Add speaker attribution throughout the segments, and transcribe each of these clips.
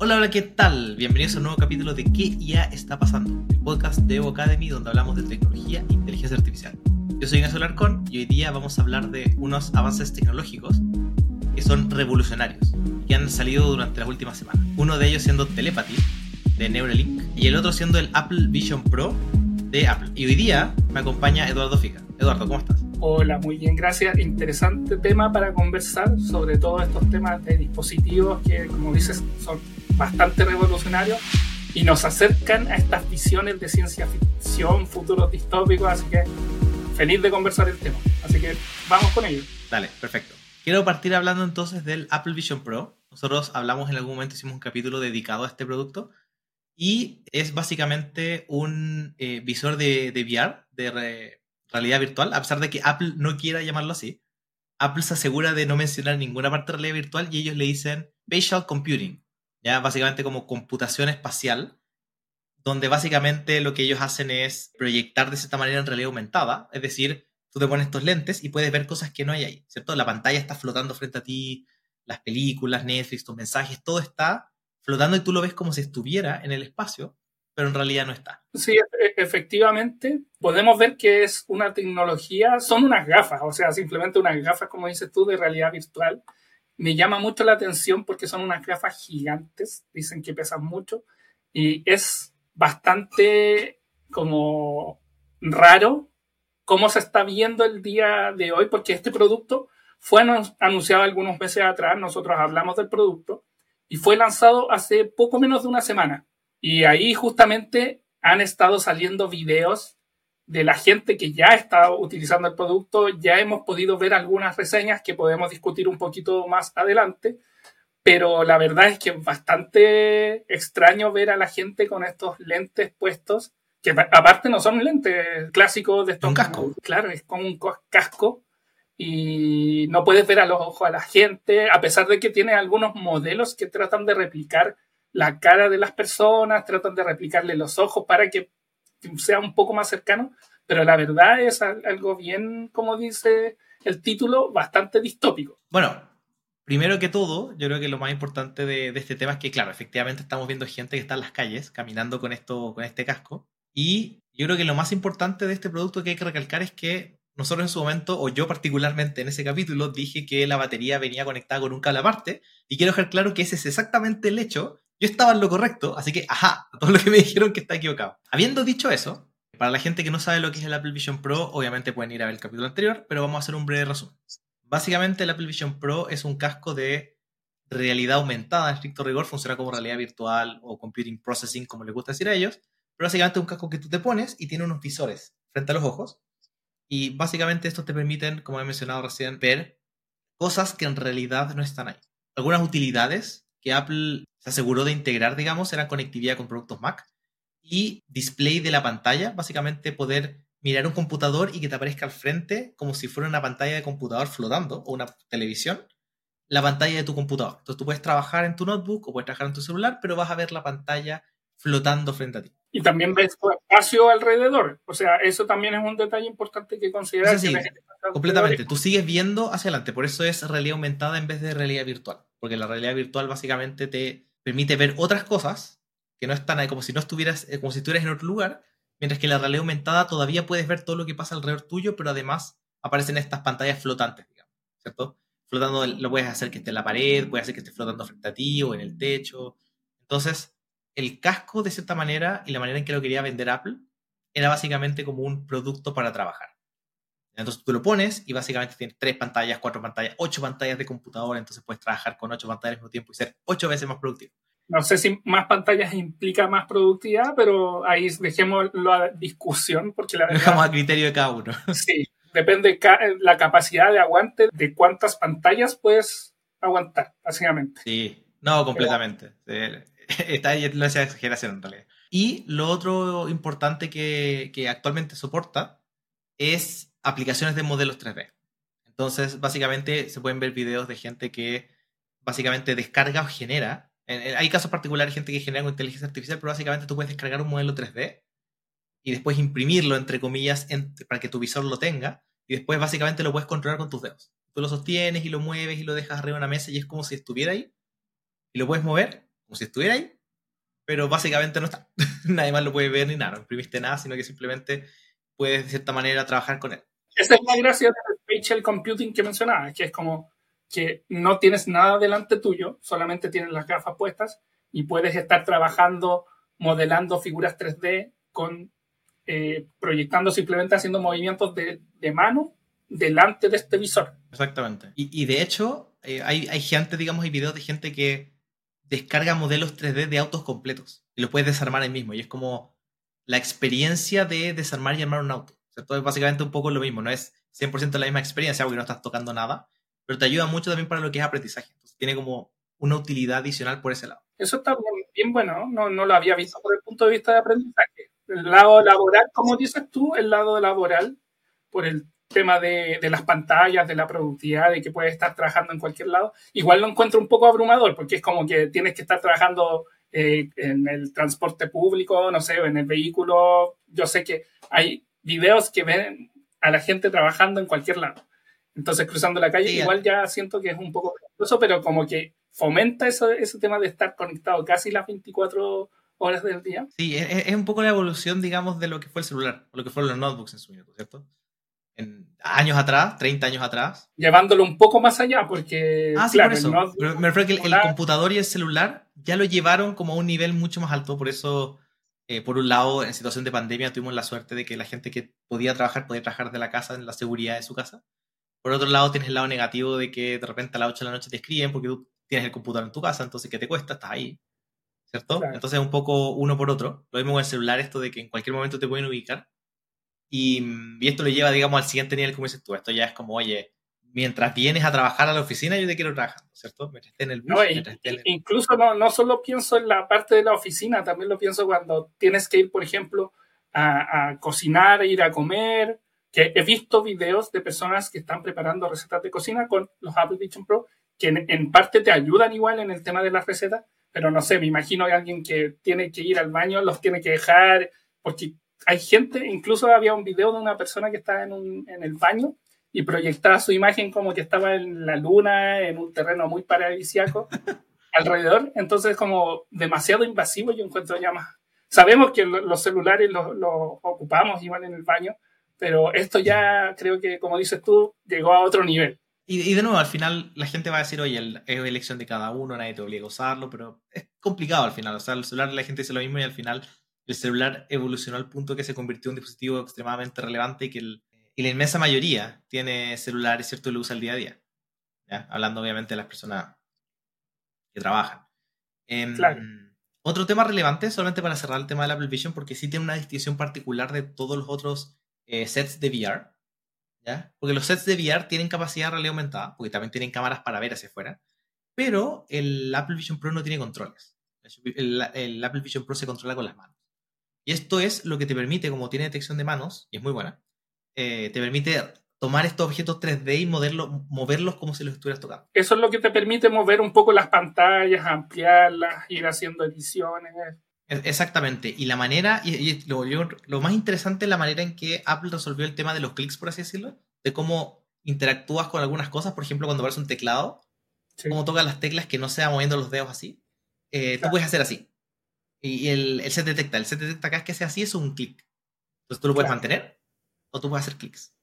Speaker 1: Hola, hola, ¿qué tal? Bienvenidos a un nuevo capítulo de ¿Qué ya está pasando? El podcast de Evo Academy donde hablamos de tecnología e inteligencia artificial. Yo soy Ignacio Larcón y hoy día vamos a hablar de unos avances tecnológicos que son revolucionarios, que han salido durante las últimas semanas. Uno de ellos siendo Telepathy, de Neuralink, y el otro siendo el Apple Vision Pro de Apple. Y hoy día me acompaña Eduardo Fica. Eduardo, ¿cómo estás?
Speaker 2: Hola, muy bien, gracias. Interesante tema para conversar sobre todos estos temas de dispositivos que, como dices, son bastante revolucionarios y nos acercan a estas visiones de ciencia ficción, futuros distópicos, así que feliz de conversar el tema. Así que vamos con ello.
Speaker 1: Dale, perfecto. Quiero partir hablando entonces del Apple Vision Pro. Nosotros hablamos en algún momento, hicimos un capítulo dedicado a este producto y es básicamente un eh, visor de, de, VR, de realidad virtual, a pesar de que Apple no quiera llamarlo así. Apple se asegura de no mencionar ninguna parte de realidad virtual y ellos le dicen Spatial Computing, ya básicamente como computación espacial, donde básicamente lo que ellos hacen es proyectar de cierta manera en realidad aumentada, es decir, tú te pones estos lentes y puedes ver cosas que no hay ahí, ¿cierto? La pantalla está flotando frente a ti, las películas, Netflix, tus mensajes, todo está flotando y tú lo ves como si estuviera en el espacio, pero en realidad no está.
Speaker 2: Sí, e-, efectivamente, podemos ver que es una tecnología, son unas gafas, o sea, simplemente unas gafas, como dices tú, de realidad virtual. Me llama mucho la atención porque son unas gafas gigantes, dicen que pesan mucho, y es bastante como raro cómo se está viendo el día de hoy, porque este producto fue anunciado algunos meses atrás, nosotros hablamos del producto, y fue lanzado hace poco menos de una semana. Y ahí justamente han estado saliendo videos de la gente que ya está utilizando el producto, ya hemos podido ver algunas reseñas que podemos discutir un poquito más adelante, pero la verdad es que es bastante extraño ver a la gente con estos lentes puestos, que aparte no son lentes clásicos de estos.
Speaker 1: Un casco.
Speaker 2: Claro, es como un casco y no puedes ver a los ojos a la gente, a pesar de que tiene algunos modelos que tratan de replicar la cara de las personas, tratan de replicarle los ojos para que sea un poco más cercano, pero la verdad es algo bien, como dice el título, bastante distópico.
Speaker 1: Bueno, primero que todo, yo creo que lo más importante de, este tema es que, claro, efectivamente estamos viendo gente que está en las calles caminando con, esto, con este casco. Y yo creo que lo más importante de este producto que hay que recalcar es que nosotros en su momento, o yo particularmente en ese capítulo, dije que la batería venía conectada con un cable aparte, y quiero dejar claro que ese es exactamente el hecho. Yo estaba en lo correcto, así que, ajá, todo lo que me dijeron que está equivocado. Habiendo dicho eso, para la gente que no sabe lo que es el Apple Vision Pro, obviamente pueden ir a ver el capítulo anterior, pero vamos a hacer un breve resumen. Básicamente el Apple Vision Pro es un casco de realidad aumentada, en estricto rigor, funciona como realidad virtual o computing processing, como les gusta decir a ellos, pero básicamente es un casco que tú te pones y tiene unos visores frente a los ojos y básicamente estos te permiten, como he mencionado recién, ver cosas que en realidad no están ahí. Algunas utilidades que Apple se aseguró de integrar, digamos, eran conectividad con productos Mac y display de la pantalla, básicamente poder mirar un computador y que te aparezca al frente como si fuera una pantalla de computador flotando o una televisión, la pantalla de tu computador. Entonces tú puedes trabajar en tu notebook o puedes trabajar en tu celular, pero vas a ver la pantalla flotando frente a ti.
Speaker 2: Y también ves tu espacio alrededor. O sea, eso también es un detalle importante que considerar.
Speaker 1: Sí, completamente. Tú sigues viendo hacia adelante. Por eso es realidad aumentada en vez de realidad virtual. Porque la realidad virtual básicamente te permite ver otras cosas que no están ahí, como si no estuvieras, eh, como si estuvieras en otro lugar. Mientras que la realidad aumentada todavía puedes ver todo lo que pasa alrededor tuyo, pero además aparecen estas pantallas flotantes, digamos, ¿cierto? Flotando, lo puedes hacer que esté en la pared, puedes hacer que esté flotando frente a ti o en el techo. Entonces, el casco, de cierta manera, y la manera en que lo quería vender Apple, era básicamente como un producto para trabajar. Entonces tú lo pones y básicamente tienes tres pantallas, cuatro pantallas, ocho pantallas de computadora, entonces puedes trabajar con ocho pantallas al mismo tiempo y ser ocho veces más productivo.
Speaker 2: No sé si más pantallas implica más productividad, pero ahí dejemos la discusión porque la
Speaker 1: verdad... Dejamos a criterio de cada uno.
Speaker 2: Sí, depende la capacidad de aguante de cuántas pantallas puedes aguantar, básicamente.
Speaker 1: Sí, no, completamente. Está ahí la exageración en realidad. Y lo otro importante que, que actualmente soporta es aplicaciones de modelos 3D. Entonces, básicamente se pueden ver videos de gente que básicamente descarga o genera. hay casos particulares de gente que genera con inteligencia artificial, pero básicamente tú puedes descargar un modelo 3D y después imprimirlo, entre comillas, para que tu visor lo tenga. Y después básicamente lo puedes controlar con tus dedos. Tú lo sostienes y lo mueves y lo dejas arriba de una mesa y es como si estuviera ahí. Y lo puedes mover como si estuviera ahí, pero básicamente no está. Nadie más lo puede ver ni nada, no imprimiste nada, sino que simplemente puedes de cierta manera trabajar con él.
Speaker 2: Esa es la gracia del spatial computing que mencionaba, que es como que no tienes nada delante tuyo, solamente tienes las gafas puestas y puedes estar trabajando, modelando figuras 3D con eh, proyectando simplemente haciendo movimientos de, de, mano delante de este visor.
Speaker 1: Exactamente. Y, y de hecho, eh, hay, hay gente, digamos, hay videos de gente que descarga modelos 3D de autos completos y los puedes desarmar ahí mismo. Y es como la experiencia de desarmar y armar un auto. O es básicamente un poco lo mismo, no es 100% la misma experiencia porque no estás tocando nada, pero te ayuda mucho también para lo que es aprendizaje. Entonces, tiene como una utilidad adicional por ese lado.
Speaker 2: Eso está bien, bien bueno, no, no lo había visto por el punto de vista de aprendizaje. El lado laboral, como dices tú, el lado laboral, por el tema de, de, las pantallas, de la productividad, de que puedes estar trabajando en cualquier lado, igual lo encuentro un poco abrumador, porque es como que tienes que estar trabajando eh, en el transporte público, no sé, en el vehículo. Yo sé que hay videos que ven a la gente trabajando en cualquier lado. Entonces, cruzando la calle, igual ya siento que es un poco peligroso, pero como que fomenta eso, ese tema de estar conectado casi las 24 horas del día.
Speaker 1: Sí, es, es, un poco la evolución, digamos, de lo que fue el celular, o lo que fueron los notebooks en su momento, ¿cierto? En años atrás, 30 años atrás.
Speaker 2: Llevándolo un poco más allá, porque.
Speaker 1: Ah, sí, claro, por eso. Notebook, me refiero que el, el, computador y el celular ya lo llevaron como a un nivel mucho más alto, por eso. Eh, por un lado, en situación de pandemia tuvimos la suerte de que la gente que podía trabajar podía trabajar de la casa en la seguridad de su casa. Por otro lado, tienes el lado negativo de que de repente a las 8 de la noche te escriben porque tú tienes el computador en tu casa, entonces ¿qué te cuesta? Estás ahí. ¿Cierto? Claro. Entonces un poco uno por otro. Lo mismo con el celular, esto de que en cualquier momento te pueden ubicar. Y, y, esto lo lleva, digamos, al siguiente nivel, como dices tú. Esto ya es como, oye, mientras vienes a trabajar a la oficina, yo te quiero trabajar, ¿cierto? Mientras esté en el bus.
Speaker 2: No, y,
Speaker 1: en el...
Speaker 2: Incluso no, no solo pienso en la parte de la oficina, también lo pienso cuando tienes que ir, por ejemplo, a, a cocinar, ir a comer. Que he visto videos de personas que están preparando recetas de cocina con los Apple Vision Pro que en, en, parte te ayudan igual en el tema de las recetas, pero no sé, me imagino que alguien que tiene que ir al baño los tiene que dejar, porque hay gente, incluso había un video de una persona que estaba en, un, en el baño y proyectaba su imagen como que estaba en la luna, en un terreno muy paradisiaco alrededor, entonces como demasiado invasivo yo encuentro ya más. Sabemos que los celulares los, los ocupamos igual en el baño, pero esto ya creo que, como dices tú, llegó a otro nivel.
Speaker 1: Y, y, de nuevo, al final la gente va a decir, oye, es elección de cada uno, nadie te obliga a usarlo, pero es complicado al final. O sea, el celular la gente dice lo mismo y al final el celular evolucionó al punto que se convirtió en un dispositivo extremadamente relevante y que el, y la inmensa mayoría tiene celulares, ¿cierto? Y lo usa el día a día. ¿ya? Hablando obviamente de las personas que trabajan. Eh,
Speaker 2: claro.
Speaker 1: Otro tema relevante, solamente para cerrar el tema del Apple Vision, porque sí tiene una distinción particular de todos los otros eh, sets de VR ¿ya? Porque los sets de VR tienen capacidad de realidad aumentada, porque también tienen cámaras para ver hacia afuera, pero el Apple Vision Pro no tiene controles. El, el, Apple Vision Pro se controla con las manos. Y esto es lo que te permite, como tiene detección de manos, y es muy buena, eh, te permite tomar estos objetos 3D y moverlos, moverlos como si los estuvieras tocando.
Speaker 2: Eso es lo que te permite mover un poco las pantallas, ampliarlas, ir haciendo ediciones.
Speaker 1: Exactamente. Y la manera, y, y lo, yo, lo, más interesante es la manera en que Apple resolvió el tema de los clics, por así decirlo, de cómo interactúas con algunas cosas, por ejemplo, cuando ves un teclado, sí. cómo tocas las teclas que no sea moviendo los dedos así. Eh, claro. Tú puedes hacer así. Y el, el, set detecta, el set detecta acá es que sea así, es un clic. Entonces tú lo puedes claro. mantener o tú puedes hacer clics.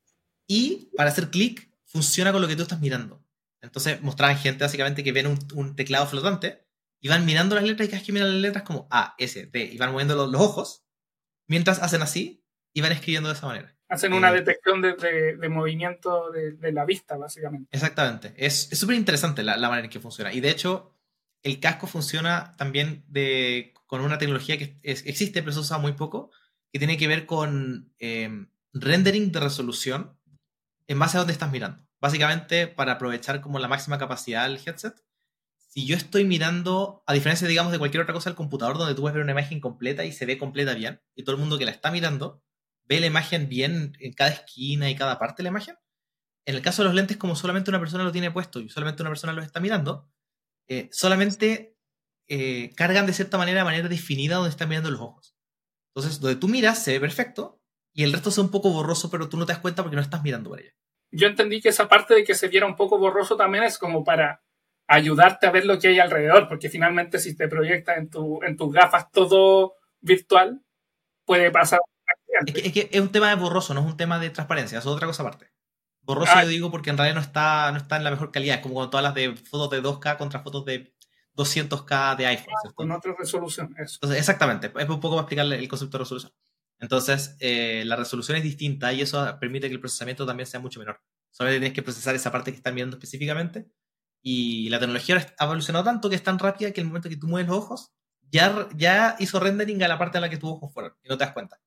Speaker 1: Y para hacer clic, funciona con lo que tú estás mirando. Entonces mostraban gente básicamente que ven un, un teclado flotante y van mirando las letras y cada vez que miran las letras como A, S, D, y van moviendo los, los ojos, mientras hacen así y van escribiendo de esa manera.
Speaker 2: Hacen una eh, detección de, de, de movimiento de, de, la vista, básicamente.
Speaker 1: Exactamente. Es súper interesante la, la, manera en que funciona. Y de hecho, el casco funciona también de, con una tecnología que es, existe, pero se usa muy poco, que tiene que ver con eh, rendering de resolución en base a dónde estás mirando. Básicamente, para aprovechar como la máxima capacidad del headset, si yo estoy mirando, a diferencia, digamos, de cualquier otra cosa del computador, donde tú puedes ver una imagen completa y se ve completa bien, y todo el mundo que la está mirando ve la imagen bien en cada esquina y cada parte de la imagen, en el caso de los lentes, como solamente una persona lo tiene puesto y solamente una persona los está mirando, eh, solamente eh, cargan de cierta manera, de manera definida donde están mirando los ojos. Entonces, donde tú miras se ve perfecto y el resto es un poco borroso, pero tú no te das cuenta porque no estás mirando para allá.
Speaker 2: Yo entendí que esa parte de que se viera un poco borroso también es como para ayudarte a ver lo que hay alrededor, porque finalmente si te proyectas en, tu, en tus gafas todo virtual, puede pasar.
Speaker 1: Es que, es un tema de borroso, no es un tema de transparencia, es otra cosa aparte. Borroso ah. yo digo porque en realidad no está, no está en la mejor calidad, es como todas las de fotos de 2K contra fotos de 200K de iPhone.
Speaker 2: Ah, con otra resolución, eso.
Speaker 1: Entonces, exactamente, es un poco para explicarle el concepto de resolución. Entonces, eh, la resolución es distinta y eso permite que el procesamiento también sea mucho menor. Solamente tienes que procesar esa parte que están viendo específicamente. Y la tecnología ha evolucionado tanto que es tan rápida que el momento que tú mueves los ojos, ya, ya hizo rendering a la parte en la que tus ojos fueron y no te das cuenta.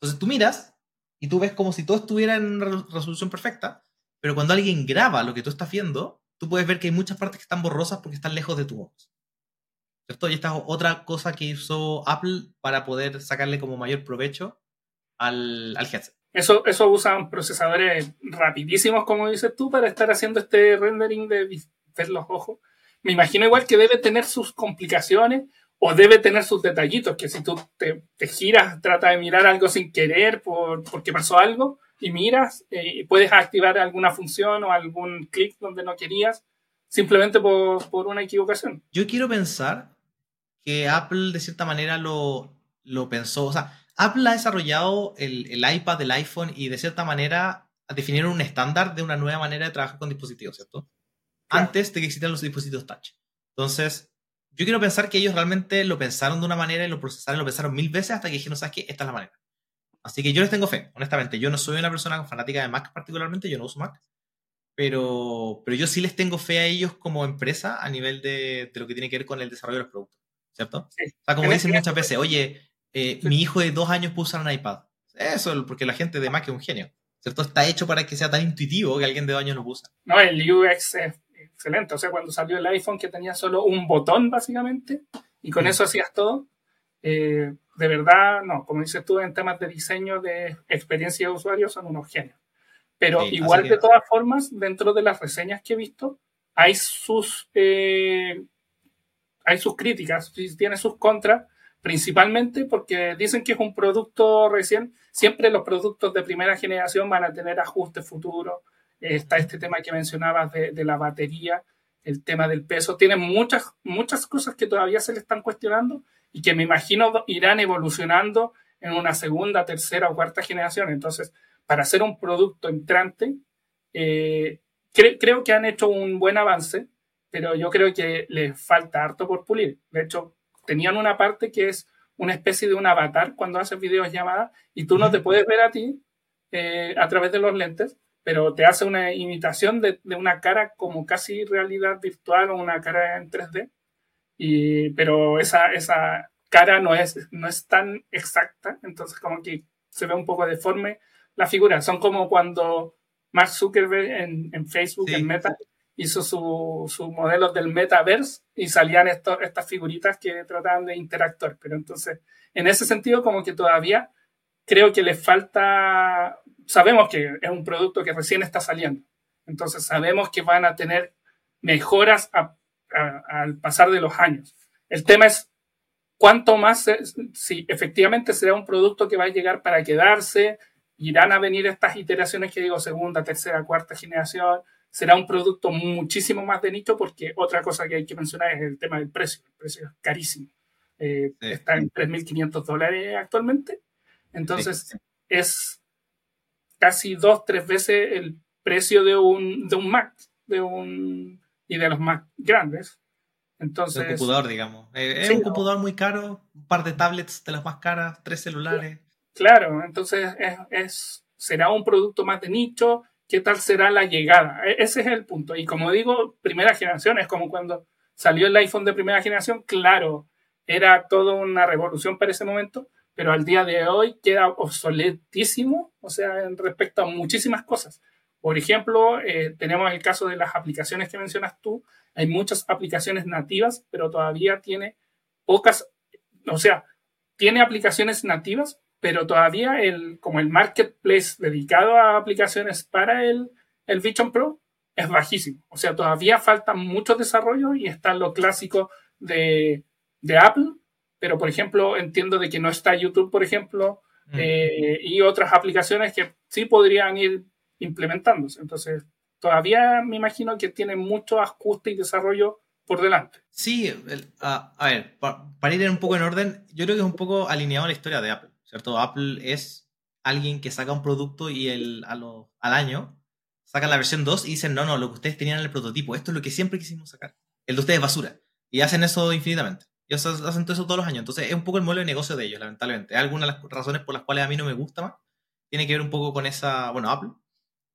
Speaker 1: Entonces tú miras y tú ves como si todo estuviera en resolución perfecta, pero cuando alguien graba lo que tú estás viendo, tú puedes ver que hay muchas partes que están borrosas porque están lejos de tus ojos. ¿Cierto? Y esta es otra cosa que hizo Apple para poder sacarle como mayor provecho al, al headset.
Speaker 2: Eso, eso usan procesadores rapidísimos, como dices tú, para estar haciendo este rendering de ver los ojos. Me imagino igual que debe tener sus complicaciones o debe tener sus detallitos, que si tú te, giras, trata de mirar algo sin querer por, porque pasó algo y miras, eh, puedes activar alguna función o algún clic donde no querías, simplemente por, por, una equivocación.
Speaker 1: Yo quiero pensar que Apple de cierta manera lo, lo pensó, o sea, Apple ha desarrollado el, el, iPad, el iPhone y de cierta manera definieron un estándar de una nueva manera de trabajar con dispositivos, ¿cierto? Antes de que existieran los dispositivos touch. Entonces, yo quiero pensar que ellos realmente lo pensaron de una manera y lo procesaron, lo pensaron mil veces hasta que dijeron, ¿sabes qué? Esta es la manera. Así que yo les tengo fe, honestamente. Yo no soy una persona fanática de Mac particularmente, yo no uso Mac. Pero, pero yo sí les tengo fe a ellos como empresa a nivel de, de lo que tiene que ver con el desarrollo de los productos, ¿cierto? O sea, como dicen muchas veces, oye, eh, mi hijo de dos años puede usar un iPad. Eso, porque la gente de Mac es un genio. ¿Cierto? Está hecho para que sea tan intuitivo que alguien de dos años lo usa.
Speaker 2: No, el UX es excelente. O sea, cuando salió el iPhone que tenía solo un botón, básicamente, y con eso hacías todo, eh, de verdad, no, como dices tú, en temas de diseño, de experiencia de usuario, son unos genios. Pero igual, de todas formas, dentro de las reseñas que he visto, hay sus, eh, hay sus críticas, tiene sus contras, principalmente porque dicen que es un producto recién. Siempre los productos de primera generación van a tener ajustes futuros. Está este tema que mencionabas de, la batería, el tema del peso. Tienen muchas, muchas cosas que todavía se le están cuestionando y que me imagino irán evolucionando en una segunda, tercera o cuarta generación. Entonces, para hacer un producto entrante, eh, creo que han hecho un buen avance, pero yo creo que les falta harto por pulir. De hecho, tenían una parte que es una especie de un avatar cuando haces videollamadas y tú no te puedes ver a ti eh, a través de los lentes, pero te hace una imitación de, una cara como casi realidad virtual o una cara en 3D. Y, pero esa, esa cara no es, no es tan exacta, entonces como que se ve un poco deforme la figura. Son como cuando Mark Zuckerberg en, en Facebook, en Meta, hizo sus su modelos del metaverse y salían estas figuritas que trataban de interactuar. Pero entonces, en ese sentido, como que todavía creo que le falta, sabemos que es un producto que recién está saliendo. Entonces, sabemos que van a tener mejoras al pasar de los años. El tema es cuánto más, si efectivamente será un producto que va a llegar para quedarse, irán a venir estas iteraciones que digo, segunda, tercera, cuarta generación, será un producto muchísimo más de nicho porque otra cosa que hay que mencionar es el tema del precio. El precio es carísimo. Eh, está en 3.500 dólares actualmente. Entonces es casi dos, tres veces el precio de un, de un Mac de un, y de los Mac grandes. Entonces,
Speaker 1: un computador, digamos. Eh, es un computador muy caro, un par de tablets de las más caras, tres celulares.
Speaker 2: Claro, entonces es, será un producto más de nicho qué tal será la llegada. E, ese es el punto. Y como digo, primera generación es como cuando salió el iPhone de primera generación, claro, era toda una revolución para ese momento, pero al día de hoy queda obsoletísimo, o sea, en respecto a muchísimas cosas. Por ejemplo, eh, tenemos el caso de las aplicaciones que mencionas tú. Hay muchas aplicaciones nativas, pero todavía tiene pocas, o sea, tiene aplicaciones nativas, pero todavía el, como el marketplace dedicado a aplicaciones para el, el Vision Pro es bajísimo. O sea, todavía falta mucho desarrollo y está lo clásico de, de Apple, pero por ejemplo entiendo de que no está YouTube, por ejemplo, mm. eh, y otras aplicaciones que sí podrían ir implementándose. Entonces, todavía me imagino que tiene mucho ajuste y desarrollo por delante.
Speaker 1: Sí, a ver, para ir un poco en orden, yo creo que es un poco alineado a la historia de Apple, ¿cierto? Apple es alguien que saca un producto y el, al año sacan la versión 2 y dicen, no, no, lo que ustedes tenían en el prototipo, esto es lo que siempre quisimos sacar. El de ustedes es basura. Y hacen eso infinitamente. Y hacen eso todos los años. Entonces es un poco el modelo de negocio de ellos, lamentablemente. Algunas de las razones por las cuales a mí no me gusta más. Tiene que ver un poco con esa, bueno, Apple.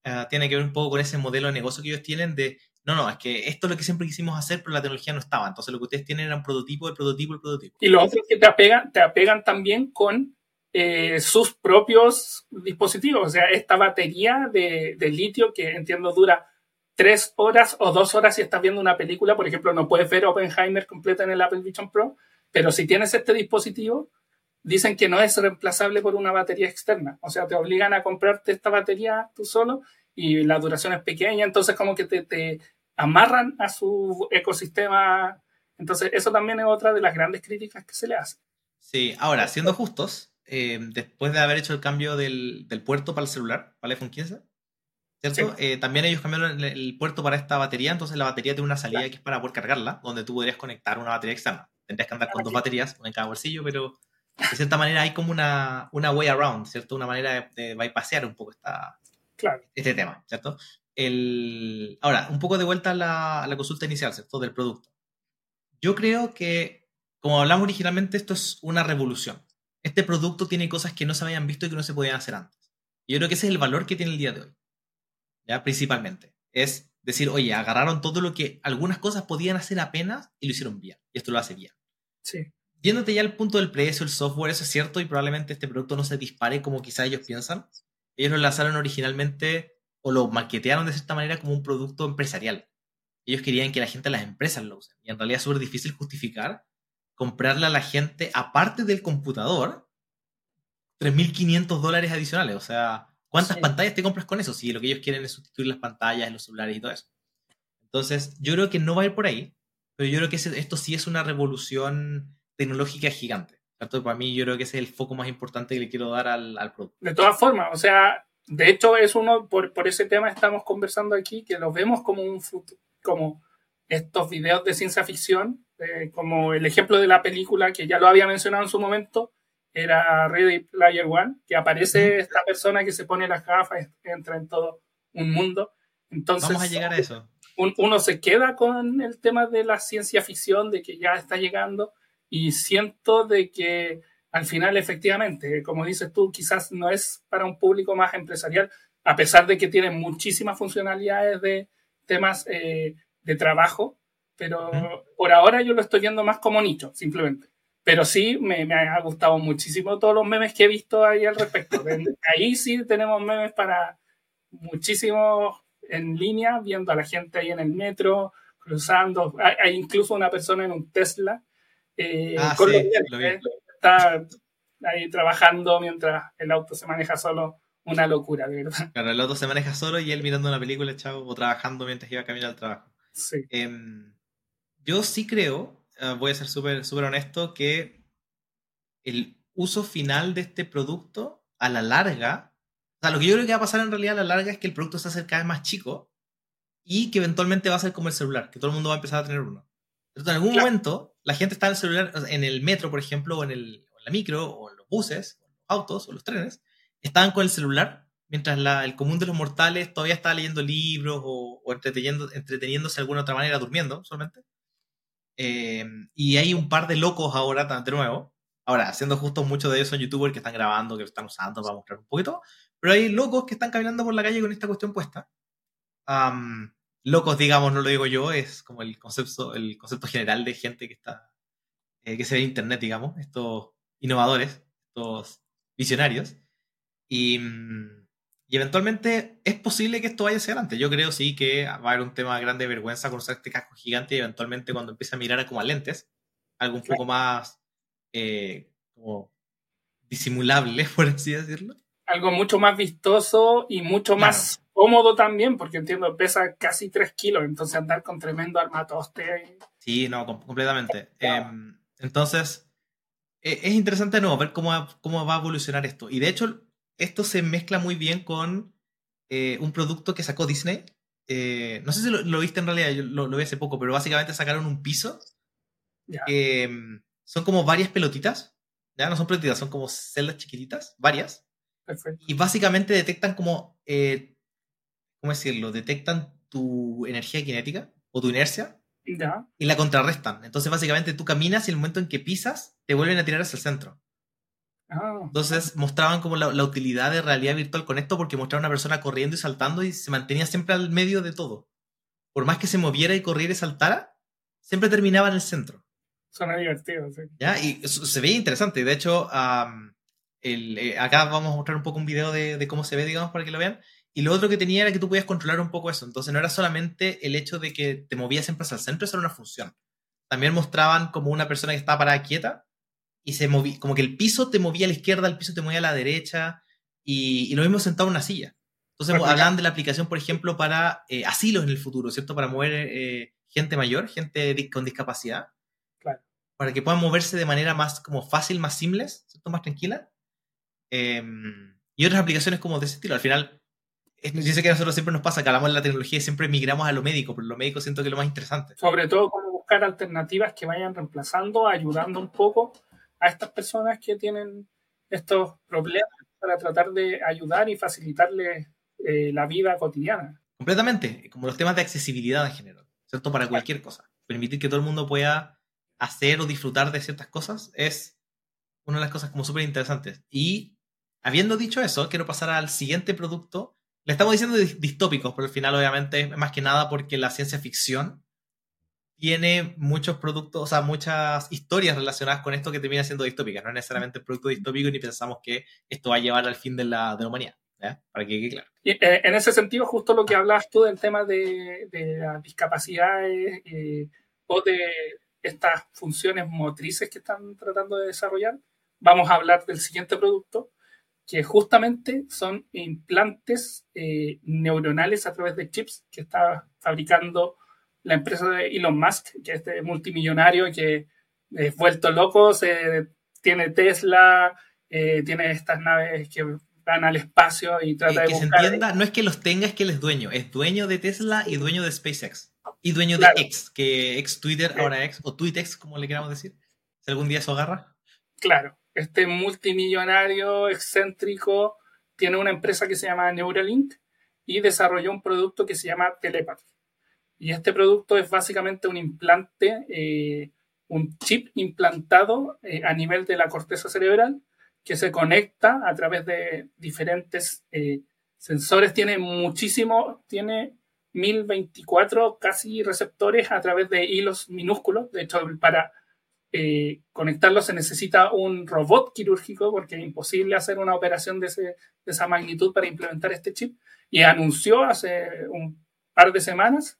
Speaker 1: Eh, tiene que ver un poco con ese modelo de negocio que ellos tienen de, no, no, es que esto es lo que siempre quisimos hacer, pero la tecnología no estaba. Entonces lo que ustedes tienen era un prototipo, el prototipo, el prototipo.
Speaker 2: Y los otros que te apegan, te apegan también con eh, sus propios dispositivos. O sea, esta batería de, litio que entiendo dura tres horas o dos horas si estás viendo una película, por ejemplo, no puedes ver Oppenheimer completa en el Apple Vision Pro, pero si tienes este dispositivo, dicen que no es reemplazable por una batería externa. O sea, te obligan a comprarte esta batería tú solo y la duración es pequeña, entonces como que te, te amarran a su ecosistema. Entonces, eso también es otra de las grandes críticas que se le hace.
Speaker 1: Sí, ahora, siendo justos, eh, después de haber hecho el cambio del, puerto para el celular, para el iPhone 15, ¿cierto? Eh, también ellos cambiaron el, puerto para esta batería, entonces la batería tiene una salida que es para poder cargarla, donde tú podrías conectar una batería externa. Tendrías que andar con dos baterías, una en cada bolsillo, pero de cierta manera hay como una, una way around, ¿cierto? Una manera de, bypassear un poco esta, este tema, ¿cierto? El... Ahora, un poco de vuelta a la, a la consulta inicial, ¿cierto? Del producto. Yo creo que, como hablamos originalmente, esto es una revolución este producto tiene cosas que no se habían visto y que no se podían hacer antes. Y yo creo que ese es el valor que tiene el día de hoy. ¿Ya? Principalmente. Es decir, oye, agarraron todo lo que algunas cosas podían hacer apenas y lo hicieron bien. Y esto lo hace bien.
Speaker 2: Sí.
Speaker 1: Viéndote ya al punto del precio, el software, eso es cierto, y probablemente este producto no se dispare como quizá ellos piensan. Ellos lo lanzaron originalmente o lo maquetearon de cierta manera como un producto empresarial. Ellos querían que la gente las empresas lo usen. Y en realidad es súper difícil justificar comprarle a la gente, aparte del computador, 3.500 dólares adicionales. O sea, ¿cuántas pantallas te compras con eso? Si lo que ellos quieren es sustituir las pantallas, los celulares y todo eso. Entonces, yo creo que no va a ir por ahí, pero yo creo que esto sí es una revolución tecnológica gigante. Para mí, yo creo que ese es el foco más importante que le quiero dar al, al producto.
Speaker 2: De todas formas, o sea, de hecho, es uno, por, por ese tema estamos conversando aquí, que lo vemos como un futuro, como estos videos de ciencia ficción eh, como el ejemplo de la película que ya lo había mencionado en su momento, era Ready Player One, que aparece esta persona que se pone las gafas, entra en todo un mundo. Entonces,
Speaker 1: Vamos a llegar a eso.
Speaker 2: uno se queda con el tema de la ciencia ficción, de que ya está llegando, y siento de que al final, efectivamente, como dices tú, quizás no es para un público más empresarial, a pesar de que tiene muchísimas funcionalidades de temas eh, de trabajo, pero por ahora yo lo estoy viendo más como nicho, simplemente. Pero sí, me, me, ha gustado muchísimo todos los memes que he visto ahí al respecto. ahí sí tenemos memes para muchísimos en línea, viendo a la gente ahí en el metro, cruzando. Hay, incluso una persona en un Tesla eh, ah, con sí, los está ahí trabajando mientras el auto se maneja solo. Una locura, verdad.
Speaker 1: Claro, el auto se maneja solo y él mirando una película, chavo, o trabajando mientras iba a caminar al trabajo.
Speaker 2: Sí.
Speaker 1: Em, yo sí creo, ah, voy a ser súper super honesto, que el uso final de este producto a la larga, o sea, lo que yo creo que va a pasar en realidad a la larga es que el producto se hace cada vez más chico y que eventualmente va a ser como el celular, que todo el mundo va a empezar a tener uno. Entonces, en algún momento, la gente está en el celular, en el metro, por ejemplo, o en, el, en la micro, o en los buses, o en los autos, o los trenes, estaban con el celular, mientras la, el común de los mortales todavía estaba leyendo libros o, o entreteniendo, entreteniéndose de alguna otra manera, durmiendo solamente. Eh, y hay un par de locos ahora, de nuevo. Ahora, siendo justo, muchos de ellos son youtubers que están grabando, que están usando para mostrar un poquito. Pero hay locos que están caminando por la calle con esta cuestión puesta. locos, digamos, no lo digo yo, es como el concepto, el concepto general de gente que está eh, que se ve en internet, digamos, estos innovadores, estos visionarios. Y, mm, y eventualmente es posible que esto vaya hacia adelante. Yo creo sí que va a haber un tema de grande vergüenza con usar este casco gigante y eventualmente cuando empiece a mirar como a lentes, algo un poco más eh, como disimulable, por así decirlo.
Speaker 2: Algo mucho más vistoso y mucho más cómodo también, porque entiendo, pesa casi 3 kilos, entonces andar con tremendo armatoste.
Speaker 1: Sí, no, completamente. Em, entonces, e, es interesante no ver cómo, cómo va a evolucionar esto. Y de hecho, esto se mezcla muy bien con eh, un producto que sacó Disney eh, no sé si lo, viste en realidad, yo lo, vi hace poco, pero básicamente sacaron un piso mm, son como varias pelotitas, ya no son pelotitas, son como celdas chiquititas, varias. Y básicamente detectan como, eh, ¿cómo decirlo? Detectan tu energía cinética o tu inercia y la contrarrestan. Entonces básicamente tú caminas y el momento en que pisas te vuelven a tirar hacia el centro. Ah. Entonces mostraban como la, utilidad de realidad virtual con esto porque mostraba una persona corriendo y saltando y se mantenía siempre al medio de todo. Por más que se moviera y corriera y saltara, siempre terminaba en el centro.
Speaker 2: Suena divertido, sí.
Speaker 1: ¿Ya? Y se veía interesante. De hecho, eh, acá vamos a mostrar un poco un video de, de, cómo se ve, digamos, para que lo vean. Y lo otro que tenía era que tú podías controlar un poco eso. Entonces no era solamente el hecho de que te movías siempre hacia el centro, eso era una función. También mostraban como una persona que estaba parada quieta y se movía, como que el piso te movía a la izquierda, el piso te movía a la derecha, y, lo mismo sentado en una silla. Entonces hablaban de la aplicación, por ejemplo, para eh, asilos en el futuro, ¿cierto? Para mover eh, gente mayor, gente con discapacidad. Claro. Para que puedan moverse de manera más como fácil, más simple, ¿cierto? Más tranquila. Em, y otras aplicaciones como de ese estilo. Al final, yo sé que a nosotros siempre nos pasa que hablamos de la tecnología y siempre migramos a lo médico, pero lo médico siento que es lo más interesante.
Speaker 2: Sobre todo, cómo buscar alternativas que vayan reemplazando, ayudando un poco a estas personas que tienen estos problemas para tratar de ayudar y facilitarles eh, la vida cotidiana.
Speaker 1: Completamente, como los temas de accesibilidad en general, ¿cierto? Para cualquier cosa. Permitir que todo el mundo pueda hacer o disfrutar de ciertas cosas es una de las cosas como súper interesantes. Y habiendo dicho eso, quiero pasar al siguiente producto. Le estamos diciendo distópicos, pero al final obviamente más que nada porque la ciencia ficción tiene muchos productos, o sea, muchas historias relacionadas con esto que termina siendo distópicas. No es necesariamente producto distópico ni pensamos que esto va a llevar al fin de la, de humanidad. Para que quede claro.
Speaker 2: Eh, en ese sentido, justo lo que hablabas tú del tema de, de las discapacidades eh, o de estas funciones motrices que están tratando de desarrollar, vamos a hablar del siguiente producto, que justamente son implantes eh, neuronales a través de chips que está fabricando la empresa de Elon Musk, que es este multimillonario que es vuelto loco, se, tiene Tesla, eh, tiene estas naves que van al espacio y trata de
Speaker 1: que
Speaker 2: se
Speaker 1: entienda, no es que los tenga, es que él es dueño. Es dueño de Tesla y dueño de SpaceX. Y dueño de X, que ex Twitter, ahora X, o TweetX, como le queramos decir. Si algún día eso agarra.
Speaker 2: Claro, este multimillonario excéntrico tiene una empresa que se llama Neuralink y desarrolló un producto que se llama Telepathy. Y este producto es básicamente un implante, eh, un chip implantado eh, a nivel de la corteza cerebral que se conecta a través de diferentes eh, sensores. Tiene muchísimo, tiene 1024 casi receptores a través de hilos minúsculos. De hecho, para conectarlos se necesita un robot quirúrgico porque es imposible hacer una operación de, de esa magnitud para implementar este chip. Y anunció hace un par de semanas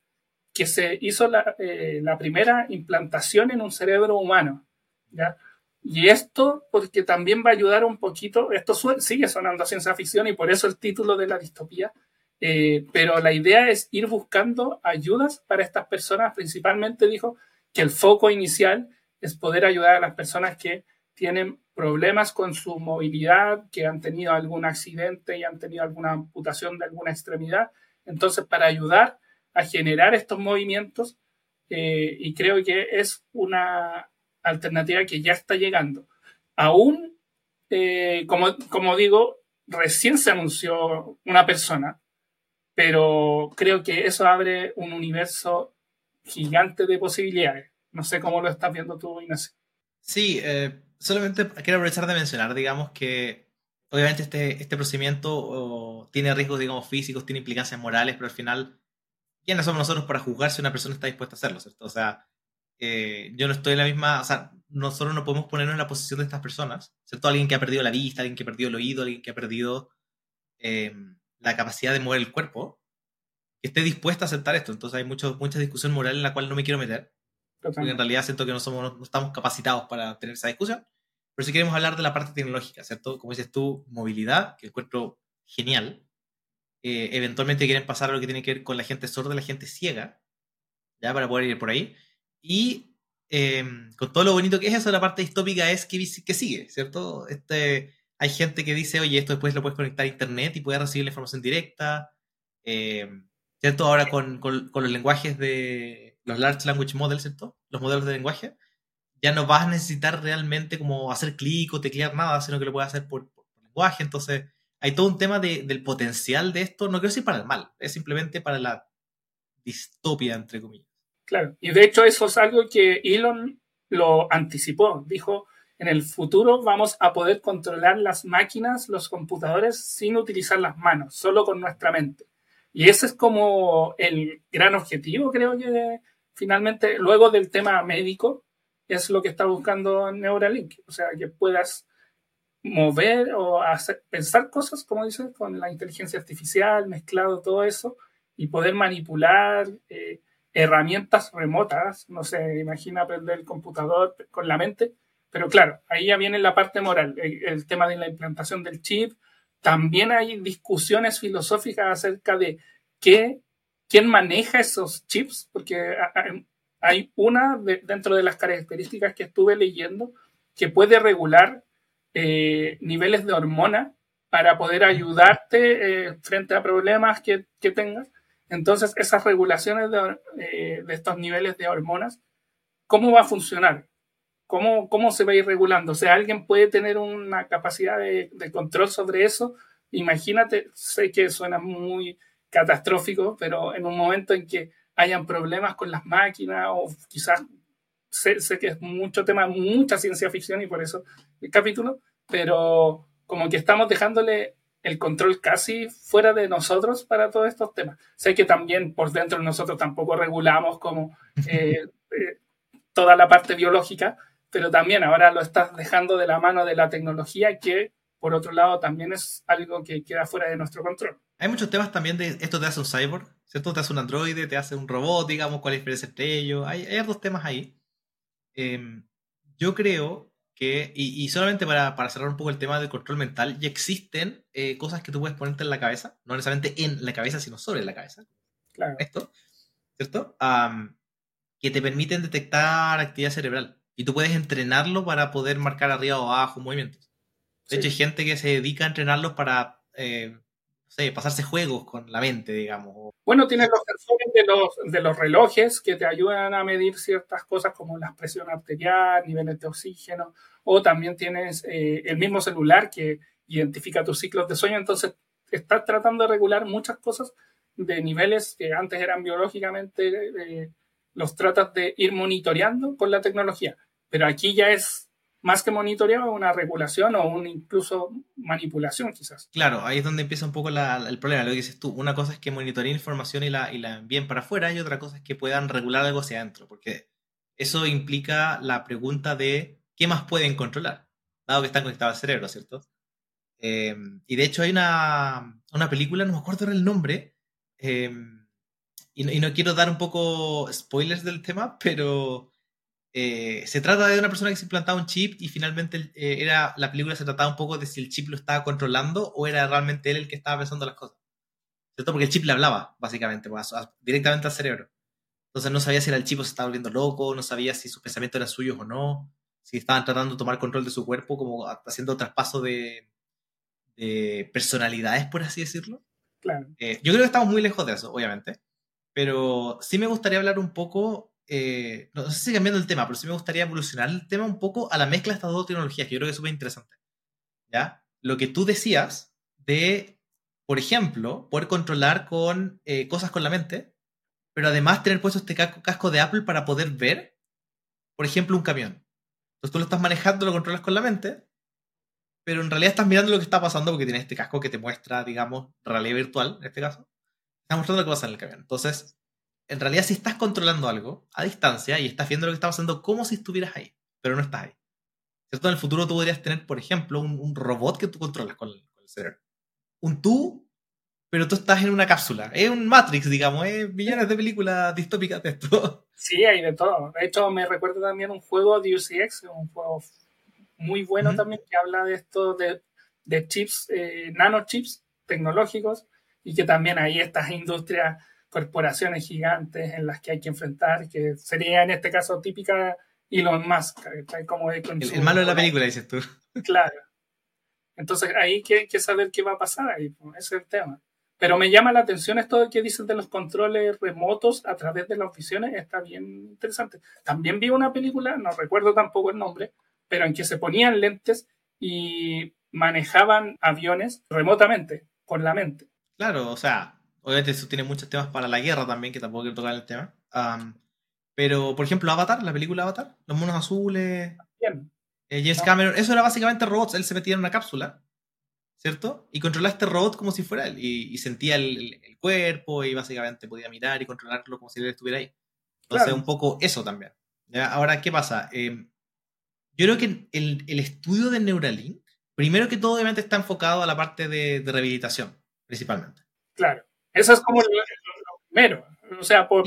Speaker 2: que se hizo eh, la, primera implantación en un cerebro humano. ¿ya? Y esto porque también va a ayudar un poquito, esto sigue sonando a ciencia ficción y por eso el título de la distopía, eh, pero la idea es ir buscando ayudas para estas personas, principalmente dijo que el foco inicial es poder ayudar a las personas que tienen problemas con su movilidad, que han tenido algún accidente y han tenido alguna amputación de alguna extremidad. Entonces, para ayudar a generar estos movimientos eh, y creo que es una alternativa que ya está llegando. Aún, eh, como, como digo, recién se anunció una persona, pero creo que eso abre un universo gigante de posibilidades. No sé cómo lo estás viendo tú, Ignacio.
Speaker 1: Sí, eh, solamente quiero aprovechar de mencionar, digamos, que obviamente este, este procedimiento tiene riesgos, digamos, físicos, tiene implicancias morales, pero al final ¿quiénes somos nosotros para juzgar si una persona está dispuesta a hacerlo, ¿cierto? O sea, eh, yo no estoy en la misma, o sea, nosotros no podemos ponernos en la posición de estas personas, ¿cierto? Alguien que ha perdido la vista, alguien que ha perdido el oído, alguien que ha perdido eh, la capacidad de mover el cuerpo, que esté dispuesta a aceptar esto. Entonces hay mucho, mucha discusión moral en la cual no me quiero meter, porque en realidad siento que no, somos, no estamos capacitados para tener esa discusión. Pero si queremos hablar de la parte tecnológica, ¿cierto? Como dices tú, movilidad, que el cuerpo genial, eh, eventualmente quieren pasar a lo que tiene que ver con la gente sorda, la gente ciega, ya para poder ir por ahí. Y em, con todo lo bonito que es eso, la parte distópica es que, que sigue, ¿cierto? Este, hay gente que dice, oye, esto después lo puedes conectar a internet y puedes recibir la información directa. Em, ¿cierto? Ahora con, con, los lenguajes de los Large Language Models, ¿cierto? Los modelos de lenguaje, ya no vas a necesitar realmente como hacer clic o teclear nada, sino que lo puedes hacer por, lenguaje. Entonces, hay todo un tema de, del potencial de esto, no quiero decir para el mal, es simplemente para la distopia, entre comillas.
Speaker 2: Claro, y de hecho eso es algo que Elon lo anticipó. Dijo, en el futuro vamos a poder controlar las máquinas, los computadores, sin utilizar las manos, solo con nuestra mente. Y ese es como el gran objetivo, creo que finalmente, luego del tema médico, es lo que está buscando Neuralink. O sea, que puedas mover o hacer, pensar cosas, como dices, con la inteligencia artificial, mezclado todo eso, y poder manipular eh, herramientas remotas. No sé, imagina aprender el computador con la mente. Pero claro, ahí ya viene la parte moral, el, tema de la implantación del chip. También hay discusiones filosóficas acerca de qué, quién maneja esos chips, porque hay una dentro de las características que estuve leyendo que puede regular eh, niveles de hormona para poder ayudarte eh, frente a problemas que, tengas. Entonces, esas regulaciones eh, de, estos niveles de hormonas, ¿cómo va a funcionar? ¿Cómo, ¿Cómo se va a ir regulando? O sea, alguien puede tener una capacidad de, de control sobre eso. Imagínate, sé que suena muy catastrófico, pero en un momento en que hayan problemas con las máquinas o quizás sé, que es mucho tema, mucha ciencia ficción y por eso el capítulo, pero como que estamos dejándole el control casi fuera de nosotros para todos estos temas. Sé que también por dentro nosotros tampoco regulamos como eh, eh, toda la parte biológica, pero también ahora lo estás dejando de la mano de la tecnología que por otro lado también es algo que queda fuera de nuestro control.
Speaker 1: Hay muchos temas también de esto te hace un cyborg, ¿cierto? Te hace un androide, te hace un robot, digamos, cuál es la diferencia entre ellos. Hay, hay dos temas ahí. Em, yo creo que, y, solamente para, para, cerrar un poco el tema del control mental, ya existen eh, cosas que tú puedes ponerte en la cabeza, no necesariamente en la cabeza, sino sobre la cabeza.
Speaker 2: Claro.
Speaker 1: Esto, ¿cierto? que te permiten detectar actividad cerebral. Y tú puedes entrenarlo para poder marcar arriba o abajo movimientos. De hecho, hay gente que se dedica a entrenarlos para eh, pasarse juegos con la mente, digamos.
Speaker 2: Bueno, tienes los sensores de los, de los relojes que te ayudan a medir ciertas cosas como la presión arterial, niveles de oxígeno, o también tienes eh, el mismo celular que identifica tus ciclos de sueño, entonces estás tratando de regular muchas cosas de niveles que antes eran biológicamente, eh, los tratas de ir monitoreando con la tecnología, pero aquí ya es más que monitoreo, una regulación o una incluso manipulación quizás.
Speaker 1: Claro, ahí es donde empieza un poco el problema, lo que dices tú. Una cosa es que monitoreen información y la, y la envíen para afuera y otra cosa es que puedan regular algo hacia adentro, porque eso implica la pregunta de qué más pueden controlar, dado que están conectados al cerebro, ¿cierto? Em, y de hecho hay una, una, película, no me acuerdo el nombre, em, y, y no quiero dar un poco spoilers del tema, pero eh, se trata de una persona que se implantaba un chip y finalmente eh, era, la película se trataba un poco de si el chip lo estaba controlando o era realmente él el que estaba pensando las cosas. ¿Cierto? Porque el chip le hablaba, básicamente, pues, directamente al cerebro. Entonces no sabía si era el chip o se estaba volviendo loco, no sabía si sus pensamientos eran suyos o no, si estaban tratando de tomar control de su cuerpo, como haciendo traspaso de, de personalidades, por así decirlo.
Speaker 2: Claro.
Speaker 1: Eh, yo creo que estamos muy lejos de eso, obviamente. Pero sí me gustaría hablar un poco eh, no sé si cambiando el tema, pero sí me gustaría evolucionar el tema un poco a la mezcla de estas dos tecnologías, que yo creo que es súper interesante. ¿Ya? Lo que tú decías de, por ejemplo, poder controlar con eh, cosas con la mente, pero además tener puesto este casco, de Apple para poder ver, por ejemplo, un camión. Entonces tú lo estás manejando, lo controlas con la mente, pero en realidad estás mirando lo que está pasando porque tienes este casco que te muestra, digamos, realidad virtual, en este caso. Estás mostrando lo que pasa en el camión. Entonces, en realidad si estás controlando algo a distancia y estás viendo lo que está pasando como si estuvieras ahí, pero no estás ahí. ¿Cierto? En el futuro tú podrías tener, por ejemplo, un, robot que tú controlas con el, cerebro. Un tú, pero tú estás en una cápsula. Es un Matrix, digamos, es millones de películas distópicas de esto.
Speaker 2: Sí, hay de todo. De hecho, me recuerda también un juego de UCX, un juego muy bueno también que habla de esto de, de chips, eh, nanochips tecnológicos y que también hay estas industrias corporaciones gigantes en las que hay que enfrentar, que sería en este caso típica Elon Musk, como
Speaker 1: el, el, malo de la película, dices tú.
Speaker 2: Claro. Entonces ahí hay que, saber qué va a pasar ahí, ese es el tema. Pero me llama la atención esto que dicen de los controles remotos a través de las visiones, está bien interesante. También vi una película, no recuerdo tampoco el nombre, pero en que se ponían lentes y manejaban aviones remotamente, con la mente.
Speaker 1: Claro, o sea, obviamente eso tiene muchos temas para la guerra también, que tampoco quiero tocar el tema. pero, por ejemplo, Avatar, la película Avatar, los monos azules. Bien. Eh, James Cameron, eso era básicamente robots, él se metía en una cápsula ¿cierto? Y controlaba este robot como si fuera él, y, sentía el, cuerpo y básicamente podía mirar y controlarlo como si él estuviera ahí. Entonces, un poco eso también. Ahora, ¿qué pasa? Em, yo creo que el, estudio de Neuralink, primero que todo, obviamente está enfocado a la parte de, rehabilitación, principalmente.
Speaker 2: Claro, eso es como lo, primero, o sea, por,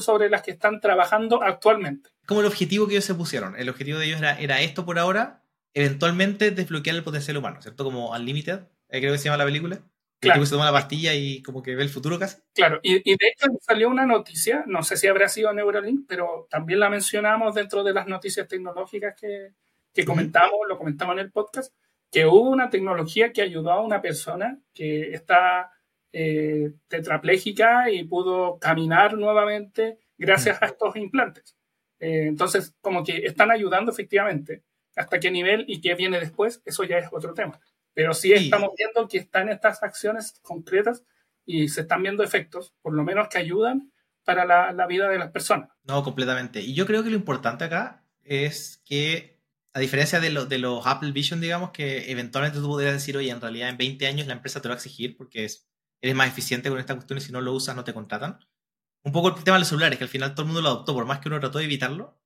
Speaker 2: sobre las que están trabajando actualmente.
Speaker 1: Como el objetivo que ellos se pusieron. El objetivo de ellos era, era esto por ahora, eventualmente desbloquear el potencial humano, ¿cierto? Como Unlimited, eh, creo que se llama la película. Claro. Que se toma la pastilla y como que ve el futuro casi.
Speaker 2: Claro, y, de hecho salió una noticia, no sé si habrá sido Neuralink, pero también la mencionamos dentro de las noticias tecnológicas que, que comentamos, lo comentamos en el podcast, que hubo una tecnología que ayudó a una persona que está eh, tetrapléjica y pudo caminar nuevamente gracias a estos implantes. Eh, entonces, como que están ayudando efectivamente hasta qué nivel y qué viene después, eso ya es otro tema. Pero sí, estamos viendo que están estas acciones concretas y se están viendo efectos, por lo menos que ayudan para la, vida de las personas.
Speaker 1: No, completamente. Y yo creo que lo importante acá es que, a diferencia de, de los Apple Vision, digamos, que eventualmente tú podrías decir, oye, en realidad en 20 años la empresa te va a exigir porque es, eres más eficiente con esta cuestión y si no lo usas no te contratan. Un poco el tema de los celulares, que al final todo el mundo lo adoptó, por más que uno trató de evitarlo,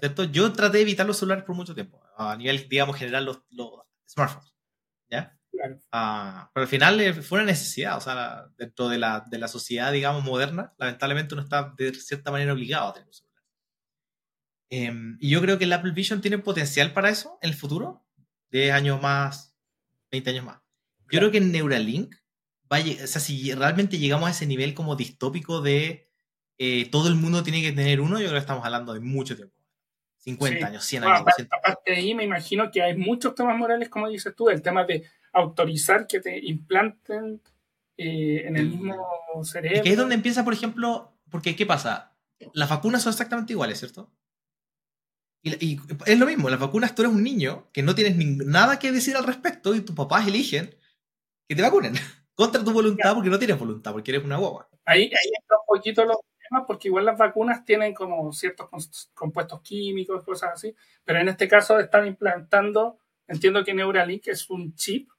Speaker 1: ¿cierto? Yo traté de evitar los celulares por mucho tiempo, a nivel, digamos, general, los, los smartphones. ¿Ya? Ah, pero al final eh, fue una necesidad, o sea, dentro de la, de la, sociedad, digamos, moderna, lamentablemente uno está de cierta manera obligado a tener un celular. Em, y yo creo que el Apple Vision tiene potencial para eso en el futuro, 10 años más, 20 años más. Yo creo que Neuralink, o sea, si realmente llegamos a ese nivel como distópico de eh, todo el mundo tiene que tener uno, yo creo que estamos hablando de mucho tiempo. 50 años, 100 años.
Speaker 2: aparte, de ahí me imagino que hay muchos temas morales, como dices tú, el tema de autorizar que te implanten eh, en el mismo cerebro.
Speaker 1: Y que es donde empieza, por ejemplo, porque ¿qué pasa? Las vacunas son exactamente iguales, ¿cierto? Y, es lo mismo, las vacunas tú eres un niño que no tienes nada que decir al respecto y tus papás eligen que te vacunen contra tu voluntad porque no tienes voluntad, porque eres una guagua.
Speaker 2: Ahí, ahí está un poquito lo, porque igual las vacunas tienen como ciertos compuestos químicos, cosas así, pero en este caso están implantando, entiendo que Neuralink es un chip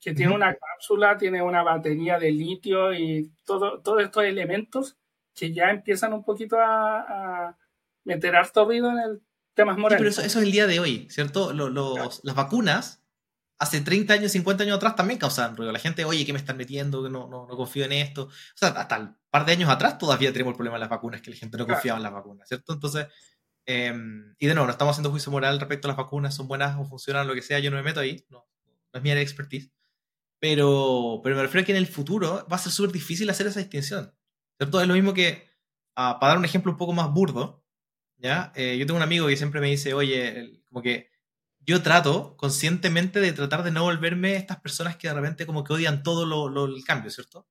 Speaker 2: que tiene una cápsula, tiene una batería de litio y todo, todos estos elementos que ya empiezan un poquito a, meter harto ruido en el tema moral.
Speaker 1: pero eso, es el día de hoy, ¿cierto? Las vacunas hace 30 años, 50 años atrás también causaban ruido. La gente, oye, ¿qué me están metiendo? No, no, no confío en esto. O sea, hasta el par de años atrás todavía tenemos el problema de las vacunas, que la gente no confiaba en las vacunas, ¿cierto? Entonces, em, y de nuevo, no estamos haciendo juicio moral respecto a las vacunas, son buenas o funcionan, lo que sea, yo no me meto ahí, no, es mi área de expertise. Pero, pero me refiero a que en el futuro va a ser súper difícil hacer esa distinción, ¿cierto? Es lo mismo que, ah, para dar un ejemplo un poco más burdo, ¿ya? Eh, yo tengo un amigo que siempre me dice, oye, como que yo trato conscientemente de tratar de no volverme estas personas que de repente como que odian todo lo, el cambio, ¿cierto?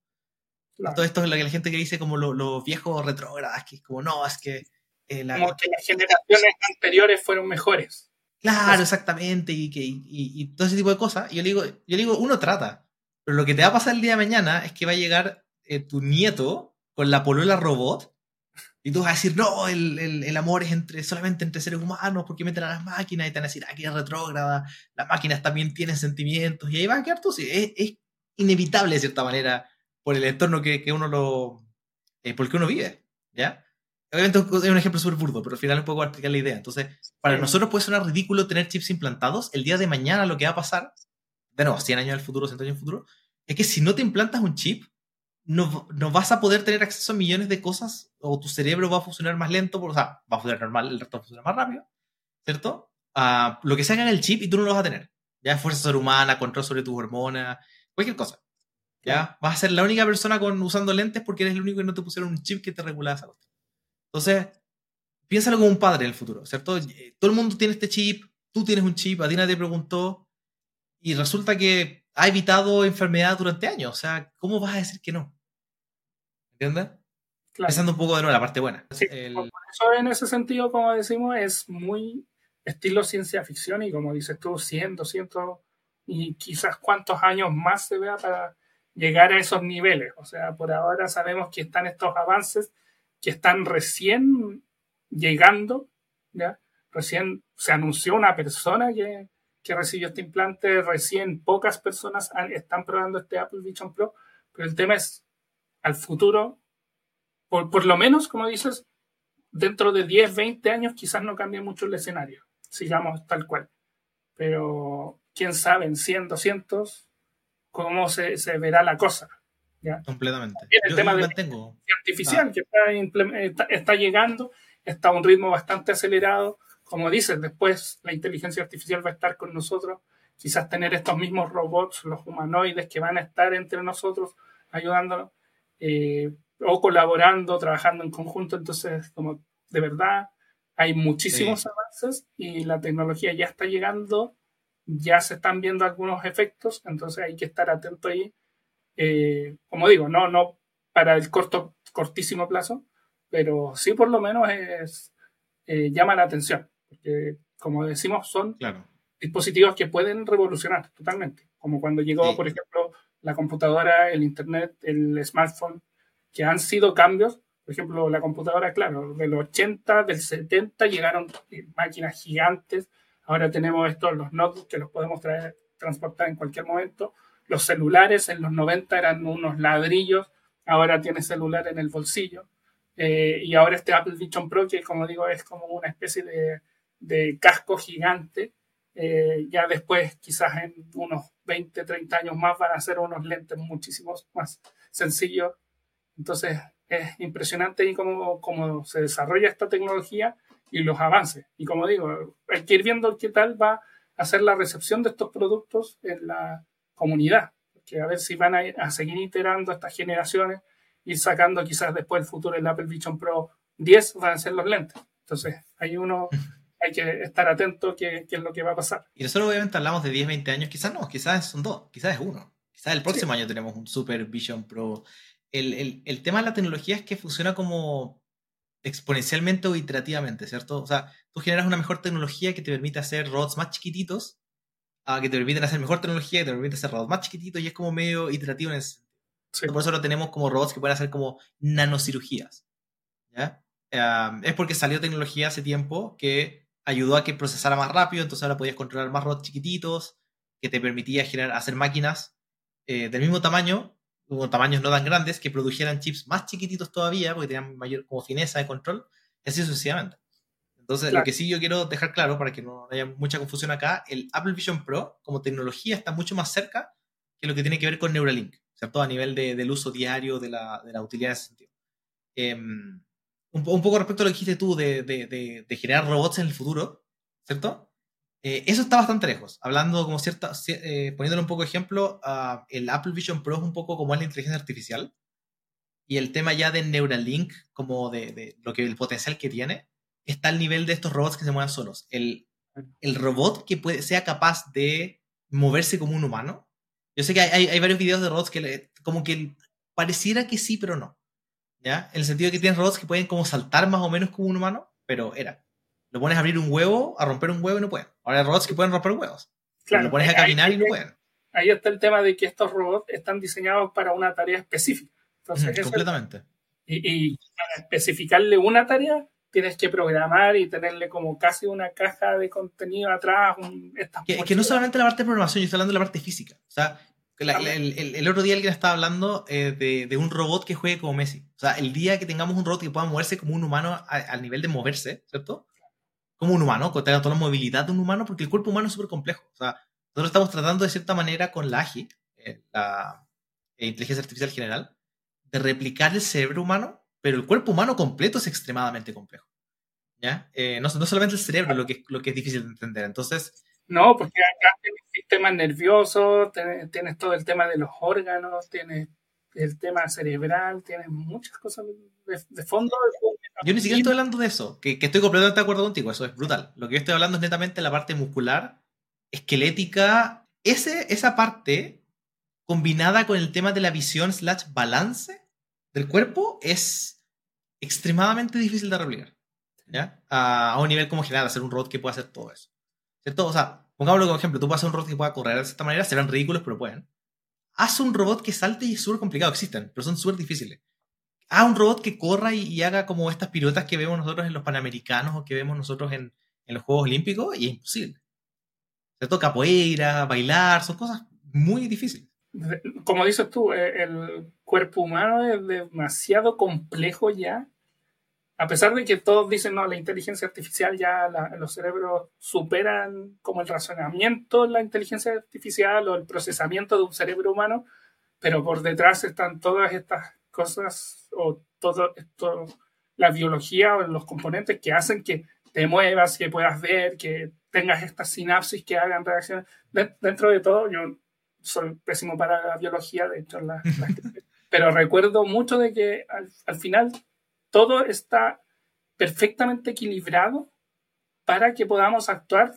Speaker 1: Todo esto es lo que la gente que dice como los viejos retrógradas, que es como, no, es que...
Speaker 2: Eh, como que las generaciones anteriores fueron mejores.
Speaker 1: Claro, exactamente, y, que, y, todo ese tipo de cosas. Y yo le digo, yo digo, uno trata, pero lo que te va a pasar el día de mañana es que va a llegar eh, tu nieto con la polola robot y tú vas a decir, no, el, el, el, amor es entre, solamente entre seres humanos porque meten a las máquinas y te van a decir, ah, que es retrógrada, las máquinas también tienen sentimientos y ahí va a quedar tú. Sí, es, es, inevitable de cierta manera por el entorno que, que uno lo. Eh, por el que uno vive, ¿ya? Obviamente es un ejemplo súper burdo, pero al final un poco explicar la idea. Entonces, para nosotros puede sonar ridículo tener chips implantados. El día de mañana lo que va a pasar, de nuevo, 100 años el futuro, 100 años el futuro, es que si no te implantas un chip, no, no, vas a poder tener acceso a millones de cosas o tu cerebro va a funcionar más lento, o sea, va a funcionar normal, el resto va a funcionar más rápido, ¿cierto? Uh, lo que se haga en el chip y tú no lo vas a tener. Ya fuerza sobrehumana, control sobre tus hormonas, cualquier cosa. ¿Ya? Vas a ser la única persona con, usando lentes porque eres el único que no te pusieron un chip que te regula esa cosa. Entonces, piénsalo como un padre en el futuro, ¿cierto? Todo el mundo tiene este chip, tú tienes un chip, a ti nadie te preguntó, y resulta que ha evitado enfermedad durante años. O sea, ¿cómo vas a decir que no? ¿Entiendes? Pensando un poco de nuevo la parte buena.
Speaker 2: Por eso en ese sentido, como decimos, es muy estilo ciencia ficción y como dices tú, 100, 200 y quizás cuántos años más se vea para llegar a esos niveles. O sea, por ahora sabemos que están estos avances que están recién llegando, ¿ya? Recién se anunció una persona que, que recibió este implante, recién pocas personas están probando este Apple Vision Pro, pero el tema es al futuro, por, por lo menos, como dices, dentro de 10, 20 años quizás no cambie mucho el escenario, sigamos tal cual. Pero quién sabe, en 100, 200, cómo se, se verá la cosa. ¿ya?
Speaker 1: Completamente.
Speaker 2: el Yo tema de artificial ah. que está, está, llegando, está a un ritmo bastante acelerado. Como dices, después la inteligencia artificial va a estar con nosotros. Quizás tener estos mismos robots, los humanoides que van a estar entre nosotros ayudándonos eh, o colaborando, trabajando en conjunto. Entonces, como de verdad, hay muchísimos avances y la tecnología ya está llegando ya se están viendo algunos efectos, entonces hay que estar atento ahí. Eh, como digo, no, no para el corto, cortísimo plazo, pero sí por lo menos es, eh, llama la atención, porque como decimos, son dispositivos que pueden revolucionar totalmente, como cuando llegó, por ejemplo, la computadora, el Internet, el smartphone, que han sido cambios. Por ejemplo, la computadora, claro, del 80, del 70 llegaron máquinas gigantes Ahora tenemos estos, los notebooks que los podemos traer, transportar en cualquier momento. Los celulares en los 90 eran unos ladrillos, ahora tiene celular en el bolsillo. Eh, y ahora este Apple Vision Pro, que como digo es como una especie de, de casco gigante. Eh, ya después, quizás en unos 20, 30 años más, van a ser unos lentes muchísimo más sencillos. Entonces, es impresionante cómo, cómo se desarrolla esta tecnología y los avances. Y como digo, hay que ir viendo qué tal va a ser la recepción de estos productos en la comunidad, que a ver si van a, seguir iterando estas generaciones, y sacando quizás después el futuro el Apple Vision Pro 10 van a ser los lentes. Entonces, hay uno, hay que estar atento qué, qué es lo que va a pasar.
Speaker 1: Y nosotros obviamente hablamos de 10, 20 años, quizás no, quizás son dos, quizás es uno. Quizás el próximo año tenemos un Super Vision Pro. El, el, el tema de la tecnología es que funciona como exponencialmente o iterativamente, ¿cierto? O sea, tú generas una mejor tecnología que te permite hacer robots más chiquititos, uh, que te permiten hacer mejor tecnología que te permite hacer robots más chiquititos y es como medio iterativo en ese sentido. Por eso lo tenemos como robots que pueden hacer como nanocirugías. ¿ya? es porque salió tecnología hace tiempo que ayudó a que procesara más rápido, entonces ahora podías controlar más robots chiquititos, que te permitía generar, hacer máquinas eh, del mismo tamaño, hubo tamaños no tan grandes que produjeran chips más chiquititos todavía, porque tenían mayor como fineza de control, y así sucesivamente. Entonces, lo que sí yo quiero dejar claro, para que no haya mucha confusión acá, el Apple Vision Pro como tecnología está mucho más cerca que lo que tiene que ver con Neuralink, ¿cierto? A nivel de, del uso diario de la, de la, utilidad en ese sentido. Em, un, un, poco respecto a lo que dijiste tú de, de, de generar robots en el futuro, ¿cierto? Eh, eso está bastante lejos. Hablando como cierta, eh, poniéndole un poco de ejemplo, uh, el Apple Vision Pro es un poco como es la inteligencia artificial. Y el tema ya de Neuralink, como de, de, lo que el potencial que tiene, está al nivel de estos robots que se mueven solos. El, el robot que puede, sea capaz de moverse como un humano. Yo sé que hay, hay varios videos de robots que le, como que pareciera que sí, pero no. ¿Ya? En el sentido de que tienes robots que pueden como saltar más o menos como un humano, pero era lo pones a abrir un huevo, a romper un huevo y no pueden. Ahora hay robots que pueden romper huevos. Claro, lo pones a caminar y no pueden.
Speaker 2: Ahí está el tema de que estos robots están diseñados para una tarea específica.
Speaker 1: completamente.
Speaker 2: y, para especificarle una tarea, tienes que programar y tenerle como casi una caja de contenido atrás.
Speaker 1: que, que, no solamente la parte de programación, yo estoy hablando de la parte física. O sea, el, el, otro día alguien estaba hablando eh, de, de, un robot que juegue como Messi. O sea, el día que tengamos un robot que pueda moverse como un humano al nivel de moverse, ¿cierto? como un humano, que tenga toda la movilidad de un humano, porque el cuerpo humano es súper complejo. O sea, nosotros estamos tratando de cierta manera con la AGI, eh, la eh, inteligencia artificial general, de replicar el cerebro humano, pero el cuerpo humano completo es extremadamente complejo. ¿Ya? Eh, no, no, solamente el cerebro lo que, lo que es difícil de entender. Entonces.
Speaker 2: No, porque acá tienes sistema nervioso, tienes, todo el tema de los órganos, tienes el tema cerebral, tienes muchas cosas de, fondo.
Speaker 1: Yo ni siquiera estoy hablando de eso, que, estoy completamente de acuerdo contigo, eso es brutal. Lo que yo estoy hablando es netamente la parte muscular, esquelética. Ese, esa parte combinada con el tema de la visión slash balance del cuerpo, es extremadamente difícil de replicar. ¿ya? A, un nivel como general, hacer un robot que pueda hacer todo eso. ¿Cierto? O sea, pongámoslo como ejemplo, tú puedes hacer un robot que pueda correr de esta manera, serán ridículos, pero pueden. Haz un robot que salte y es súper complicado, existen, pero son súper difíciles. Haz un robot que corra y, haga como estas piruetas que vemos nosotros en los Panamericanos o que vemos nosotros en, los Juegos Olímpicos y es imposible. Se toca capoeira, bailar, son cosas muy difíciles.
Speaker 2: Como dices tú, eh, el cuerpo humano es demasiado complejo ya. A pesar de que todos dicen, no, la inteligencia artificial ya los cerebros superan como el razonamiento la inteligencia artificial o el procesamiento de un cerebro humano, pero por detrás están todas estas cosas o todo esto, la biología o los componentes que hacen que te muevas, que puedas ver, que tengas estas sinapsis que hagan reacciones. dentro de todo, yo soy pésimo para la biología, de hecho, pero recuerdo mucho de que al, final todo está perfectamente equilibrado para que podamos actuar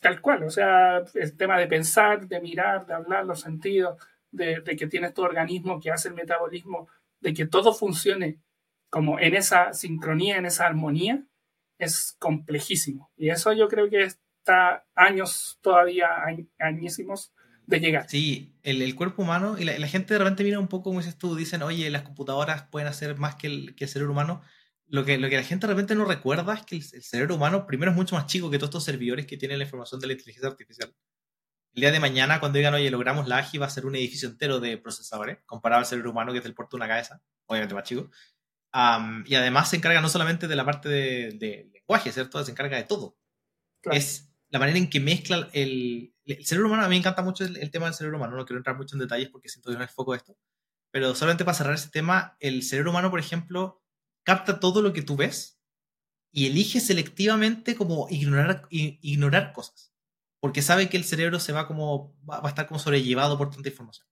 Speaker 2: tal cual. O sea, el tema de pensar, de mirar, de hablar, los sentidos, de, que tienes tu organismo que hace el metabolismo, de que todo funcione como en esa sincronía, en esa armonía, es complejísimo. Y eso yo creo que está años todavía, añísimos de llegar.
Speaker 1: Sí, el, cuerpo humano, y la, gente de repente mira un poco como dices tú, dicen, oye, las computadoras pueden hacer más que el, que el cerebro humano. Lo que, lo que la gente de repente no recuerda es que el, cerebro humano, primero, es mucho más chico que todos estos servidores que tienen la información de la inteligencia artificial. El día de mañana, cuando digan, oye, logramos la AGI, va a ser un edificio entero de procesadores, comparado al cerebro humano, que es el puerto de una cabeza, obviamente más chico y además se encarga no solamente de la parte de, lenguaje, ¿cierto? Se encarga de todo. Es la manera en que mezcla el, el, cerebro humano. A mí me encanta mucho el, tema del cerebro humano. No quiero entrar mucho en detalles porque siento que no es foco de esto. Pero solamente para cerrar ese tema, el cerebro humano, por ejemplo, capta todo lo que tú ves y elige selectivamente como ignorar, ignorar cosas. Porque sabe que el cerebro se va como va a estar como sobrellevado por tanta información.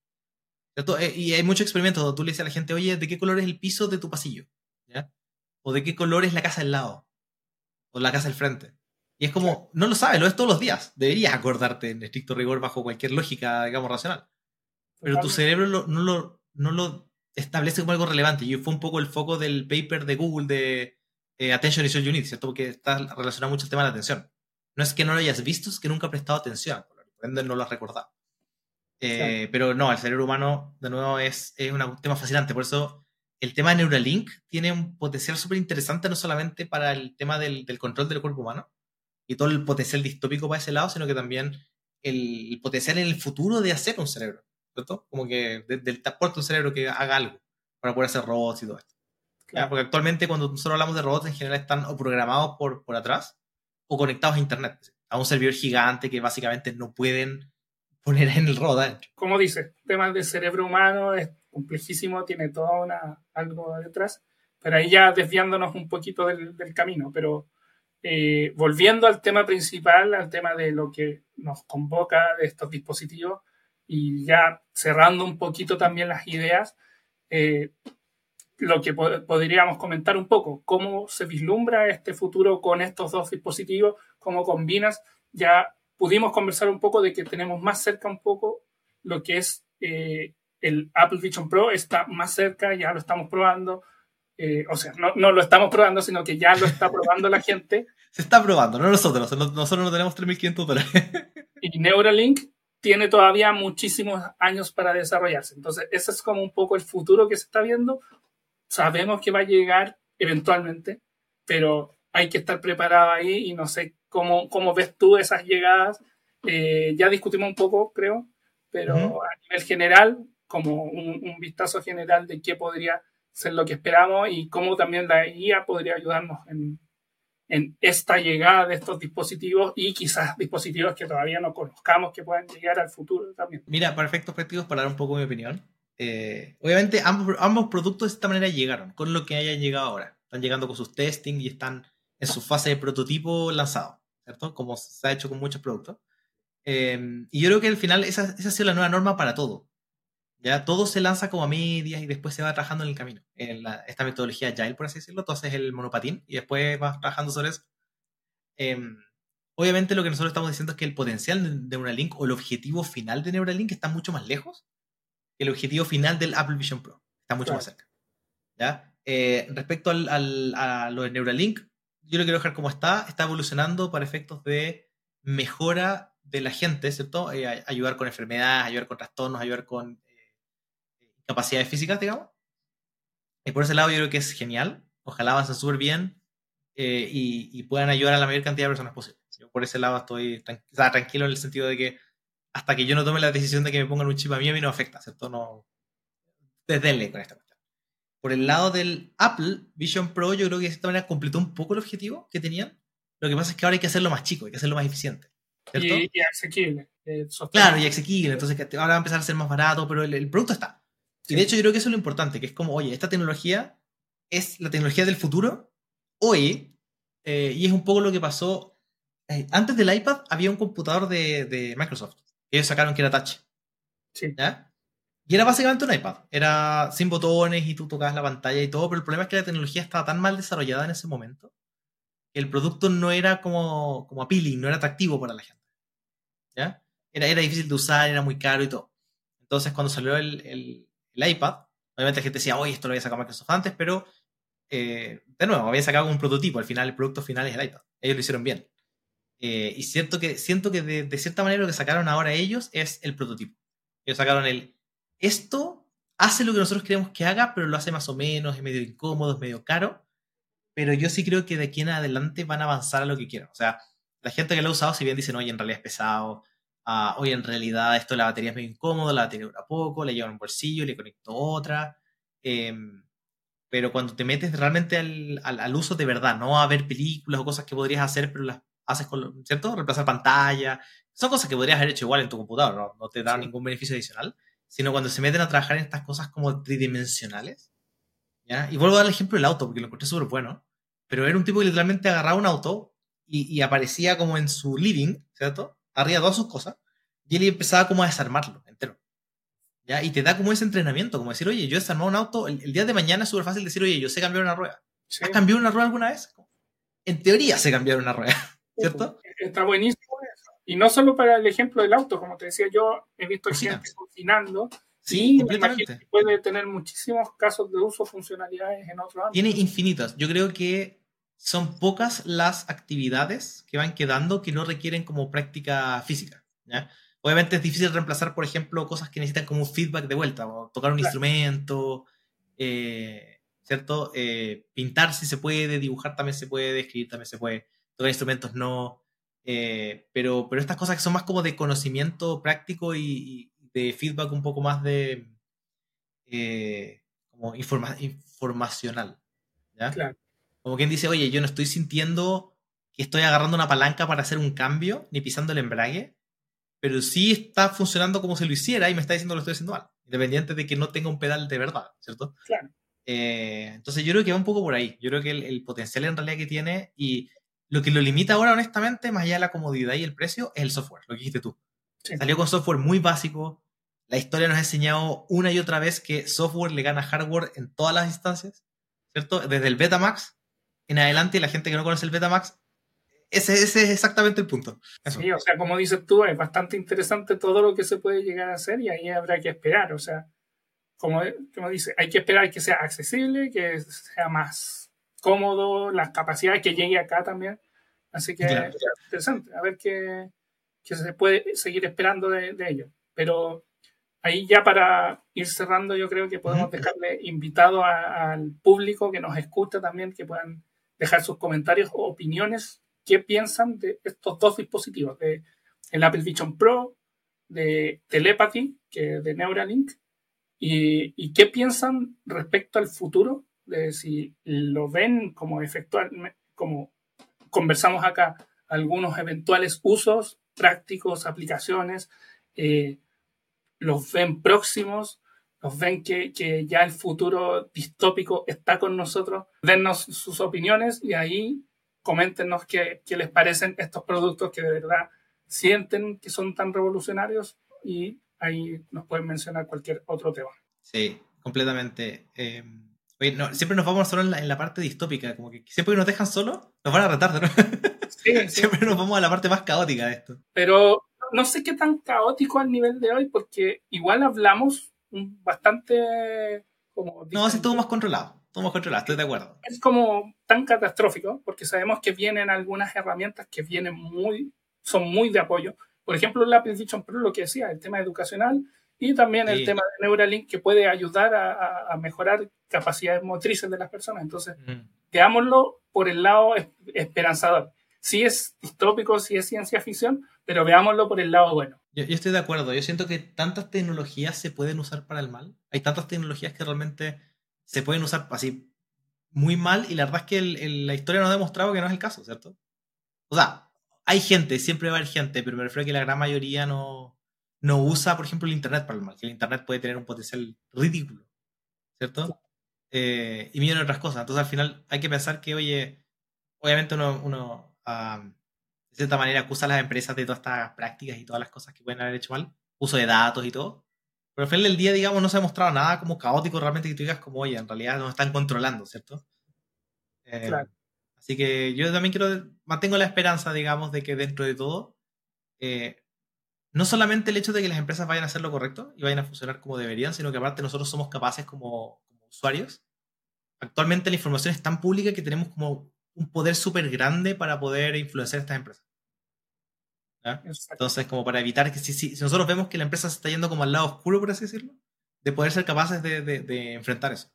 Speaker 1: Eh, y hay muchos experimentos donde tú le dices a la gente, oye, ¿de qué color es el piso de tu pasillo? O de qué color es la casa del lado. O la casa del frente. Y es como, no lo sabes, lo ves todos los días. Deberías acordarte en estricto rigor bajo cualquier lógica, digamos, racional. Pero tu cerebro no, lo, no lo establece como algo relevante. Y fue un poco el foco del paper de Google de eh, Attention is all you need, ¿cierto? Porque está relacionado mucho el tema de la atención. No es que no lo hayas visto, es que nunca has prestado atención. Por ende, no lo has recordado. Eh, pero no, el cerebro humano, de nuevo, es, es un tema fascinante. Por eso el tema de Neuralink tiene un potencial súper interesante, no solamente para el tema del, del, control del cuerpo humano y todo el potencial distópico para ese lado, sino que también el, potencial en el futuro de hacer un cerebro, ¿cierto? Como que del transporte un cerebro que haga algo para poder hacer robots y todo esto. Porque actualmente cuando nosotros hablamos de robots en general están o programados por, por atrás o conectados a Internet, a un servidor gigante que básicamente no pueden poner en el roda.
Speaker 2: Como dice, temas de cerebro humano es complejísimo, tiene toda una, algo detrás, pero ahí ya desviándonos un poquito del, camino, pero eh, volviendo al tema principal, al tema de lo que nos convoca de estos dispositivos y ya cerrando un poquito también las ideas, eh, lo que podríamos comentar un poco, cómo se vislumbra este futuro con estos dos dispositivos, cómo combinas ya pudimos conversar un poco de que tenemos más cerca un poco lo que es eh, el Apple Vision Pro, está más cerca, ya lo estamos probando. Eh, o sea, no, no, lo estamos probando, sino que ya lo está probando la gente.
Speaker 1: Se está probando, no nosotros, nosotros no tenemos 3.500 dólares.
Speaker 2: y Neuralink tiene todavía muchísimos años para desarrollarse. Entonces, ese es como un poco el futuro que se está viendo. Sabemos que va a llegar eventualmente, pero hay que estar preparado ahí y no sé cómo, cómo ves tú esas llegadas. Eh, ya discutimos un poco, creo, pero a nivel general, como un, vistazo general de qué podría ser lo que esperamos y cómo también la IA podría ayudarnos en, en esta llegada de estos dispositivos y quizás dispositivos que todavía no conozcamos que puedan llegar al futuro también.
Speaker 1: Mira, para efectos prácticos, para dar un poco mi opinión, eh, obviamente ambos, ambos productos de esta manera llegaron, con lo que hayan llegado ahora. Están llegando con sus testing y están en su fase de prototipo lanzado, ¿cierto? Como se ha hecho con muchos productos. Em, y yo creo que al final esa, esa ha sido la nueva norma para todo. Ya todo se lanza como a medias y después se va trabajando en el camino. En esta metodología Agile, por así decirlo, tú haces el monopatín y después vas trabajando sobre eso. Em, obviamente lo que nosotros estamos diciendo es que el potencial de Neuralink o el objetivo final de Neuralink está mucho más lejos que el objetivo final del Apple Vision Pro. Está mucho más cerca. ¿ya? Eh, respecto al, al, a lo de Neuralink, yo lo quiero dejar como está. Está evolucionando para efectos de mejora de la gente, ¿cierto? Eh, ayudar con enfermedades, ayudar con trastornos, ayudar con incapacidades físicas, digamos. Y por ese lado yo creo que es genial. Ojalá avance súper bien eh, y, y, puedan ayudar a la mayor cantidad de personas posible. Yo por ese lado estoy tranquilo en el sentido de que hasta que yo no tome la decisión de que me pongan un chip a mí, a mí no afecta, ¿cierto? No... Desdenle con esta cuestión. Por el lado del Apple Vision Pro, yo creo que de esta manera completó un poco el objetivo que tenían. Lo que pasa es que ahora hay que hacerlo más chico, hay que hacerlo más eficiente. ¿cierto?
Speaker 2: Y, y asequible.
Speaker 1: Eh, claro, y asequible. Entonces ahora va a empezar a ser más barato, pero el, el producto está. Y de hecho yo creo que eso es lo importante, que es como, oye, esta tecnología es la tecnología del futuro hoy, eh, y es un poco lo que pasó. Eh, antes del iPad había un computador de, de, Microsoft, que ellos sacaron que era touch.
Speaker 2: Sí.
Speaker 1: ¿ya? Y era básicamente un iPad. Era sin botones y tú tocabas la pantalla y todo, pero el problema es que la tecnología estaba tan mal desarrollada en ese momento que el producto no era como, como appealing, no era atractivo para la gente. ¿ya? Era, era difícil de usar, era muy caro y todo. Entonces, cuando salió el, el, el iPad, obviamente la gente decía, oye, esto lo había sacado Microsoft antes, pero eh, de nuevo, había sacado un prototipo. Al final, el producto final es el iPad. Ellos lo hicieron bien. Eh, y cierto que, siento que de, de, cierta manera lo que sacaron ahora ellos es el prototipo. Ellos sacaron el. Esto hace lo que nosotros queremos que haga, pero lo hace más o menos, es medio incómodo, es medio caro. Pero yo sí creo que de aquí en adelante van a avanzar a lo que quieran. O sea, la gente que lo ha usado, si bien dicen, oye, en realidad es pesado, uh, oye, en realidad esto la batería es medio incómodo, la batería dura poco, le lleva en un bolsillo, le conecto otra. Eh, pero cuando te metes realmente al, al, al, uso de verdad, no a ver películas o cosas que podrías hacer, pero las haces con, ¿cierto? Reemplazar pantalla, son cosas que podrías haber hecho igual en tu computador, no, no te da sí. ningún beneficio adicional, sino cuando se meten a trabajar en estas cosas como tridimensionales, ¿ya? Y vuelvo a dar el ejemplo del auto, porque lo encontré súper bueno, pero era un tipo que literalmente agarraba un auto y, y aparecía como en su living, ¿cierto? Arriba todas sus cosas, y él empezaba como a desarmarlo entero. ¿Ya? Y te da como ese entrenamiento, como decir, oye, yo he desarmado un auto, el, el día de mañana es súper fácil decir, oye, yo sé cambiar una rueda. Sí. ¿Has cambiado una rueda alguna vez? En teoría sé cambiar una rueda, ¿cierto?
Speaker 2: Está buenísimo eso. Y no solo para el ejemplo del auto, como te decía yo, he visto Cocina. gente cocinando. Sí, me imagino que puede tener muchísimos casos de uso, funcionalidades en otros ámbitos.
Speaker 1: Tiene infinitas. Yo creo que son pocas las actividades que van quedando que no requieren como práctica física. ¿ya? Obviamente es difícil reemplazar, por ejemplo, cosas que necesitan como feedback de vuelta, o tocar un claro. instrumento, eh, ¿cierto? Eh, pintar si se puede, dibujar también se puede, escribir también se puede, tocar instrumentos no. Eh, pero, pero estas cosas que son más como de conocimiento práctico y, y de feedback un poco más de como informa informacional. ¿ya?
Speaker 2: Claro.
Speaker 1: Como quien dice, oye, yo no estoy sintiendo que estoy agarrando una palanca para hacer un cambio, ni pisando el embrague, pero sí está funcionando como si lo hiciera y me está diciendo que lo estoy haciendo mal, independiente de que no tenga un pedal de verdad, ¿cierto?
Speaker 2: Claro.
Speaker 1: Eh, entonces yo creo que va un poco por ahí. Yo creo que el, el, potencial en realidad que tiene y lo que lo limita ahora, honestamente, más allá de la comodidad y el precio, es el software, lo que dijiste tú. Sí. Salió con software muy básico. La historia nos ha enseñado una y otra vez que software le gana hardware en todas las instancias, ¿cierto? Desde el Betamax en adelante, la gente que no conoce el Betamax ese, ese, es exactamente el punto.
Speaker 2: Eso. Sí, o sea, como dices tú, es bastante interesante todo lo que se puede llegar a hacer y ahí habrá que esperar. O sea, como, como dice, hay que esperar que sea accesible, que sea más cómodo, las capacidades que llegue acá también. Así que claro. es interesante, a ver qué, qué, se puede seguir esperando de, de ello. Pero ahí ya para ir cerrando, yo creo que podemos dejarle invitado a, al público que nos escucha también, que puedan dejar sus comentarios o opiniones qué piensan de estos dos dispositivos, de Apple Vision Pro, de Telepathy, que de Neuralink, y, qué piensan respecto al futuro, de si lo ven como efectual, como conversamos acá, algunos eventuales usos prácticos, aplicaciones, eh, los ven próximos, los ven que, que, ya el futuro distópico está con nosotros, dennos sus opiniones y ahí coméntenos qué, qué, les parecen estos productos que de verdad sienten que son tan revolucionarios y ahí nos pueden mencionar cualquier otro tema.
Speaker 1: Sí, completamente. Eh, oye, no, siempre nos vamos solo en la, en la, parte distópica, como que siempre que nos dejan solo, nos van a retar, ¿no? Sí, siempre nos vamos a la parte más caótica de esto.
Speaker 2: Pero no sé qué tan caótico al nivel de hoy, porque igual hablamos bastante como...
Speaker 1: No, sí, todo más controlado, todo más controlado, estoy de acuerdo.
Speaker 2: Es como tan catastrófico porque sabemos que vienen algunas herramientas que vienen muy, son muy de apoyo. Por ejemplo, el Apple Vision Pro, lo que decía, el tema educacional y también el tema de Neuralink que puede ayudar a, a, mejorar capacidades motrices de las personas. Entonces, veámoslo por el lado esperanzador. Sí es distópico, sí es ciencia ficción, pero veámoslo por el lado bueno.
Speaker 1: Yo, estoy de acuerdo. Yo siento que tantas tecnologías se pueden usar para el mal. Hay tantas tecnologías que realmente se pueden usar así muy mal y la verdad es que la historia nos ha demostrado que no es el caso, ¿cierto? O sea, hay gente, siempre va a haber gente, pero me refiero a que la gran mayoría no, no usa, por ejemplo, el Internet para el mal, que el Internet puede tener un potencial ridículo, ¿cierto? Eh, y millones de otras cosas. Entonces, al final, hay que pensar que, oye, obviamente uno, uno de cierta manera acusa a las empresas de todas estas prácticas y todas las cosas que pueden haber hecho mal, uso de datos y todo. Pero al final del día, digamos, no se ha mostrado nada como caótico realmente que tú digas como, oye, en realidad nos están controlando, ¿cierto? Eh, claro. Así que yo también quiero, mantengo la esperanza, digamos, de que dentro de todo, eh, no solamente el hecho de que las empresas vayan a hacer lo correcto y vayan a funcionar como deberían, sino que aparte nosotros somos capaces como, como usuarios. Actualmente la información es tan pública que tenemos como un poder súper grande para poder influenciar a estas empresas. Entonces, como para evitar que si, si, nosotros vemos que la empresa se está yendo como al lado oscuro, por así decirlo, de poder ser capaces de, de, enfrentar eso.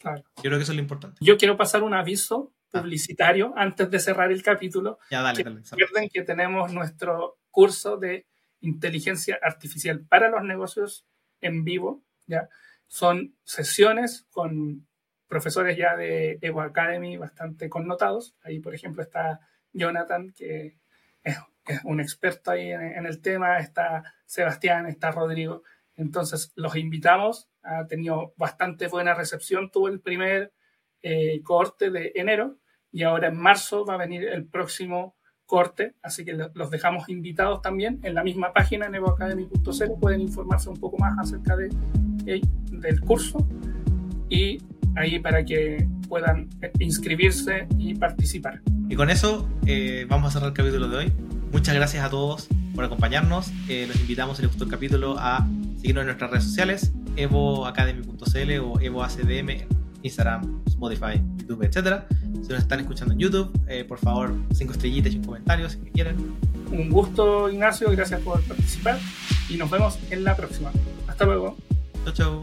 Speaker 1: Claro. Yo creo que eso es lo importante.
Speaker 2: Yo quiero pasar un aviso ah. publicitario antes de cerrar el capítulo.
Speaker 1: Ya, dale,
Speaker 2: que Recuerden que tenemos nuestro curso de inteligencia artificial para los negocios en vivo. ¿ya? Son sesiones con profesores ya de Evo Academy bastante connotados. Ahí, por ejemplo, está Jonathan, que es, un experto ahí en, el tema, está Sebastián, está Rodrigo. Entonces, los invitamos. Ha tenido bastante buena recepción. Tuvo el primer eh, corte de enero y ahora en marzo va a venir el próximo corte, así que los dejamos invitados también en la misma página en evoacademy.cl pueden informarse un poco más acerca de, eh, del curso y ahí para que puedan inscribirse y participar.
Speaker 1: Y con eso eh, vamos a cerrar el capítulo de hoy. Muchas gracias a todos por acompañarnos. Eh, los invitamos, si les gustó el capítulo, a seguirnos en nuestras redes sociales, evoacademy.cl o evoacdm, Instagram, Spotify, YouTube, etc. Si nos están escuchando en YouTube, eh, por favor, cinco estrellitas y un comentario si quieren.
Speaker 2: Un gusto, Ignacio, gracias por participar y nos vemos en la próxima. Hasta luego.
Speaker 1: Chao, chao.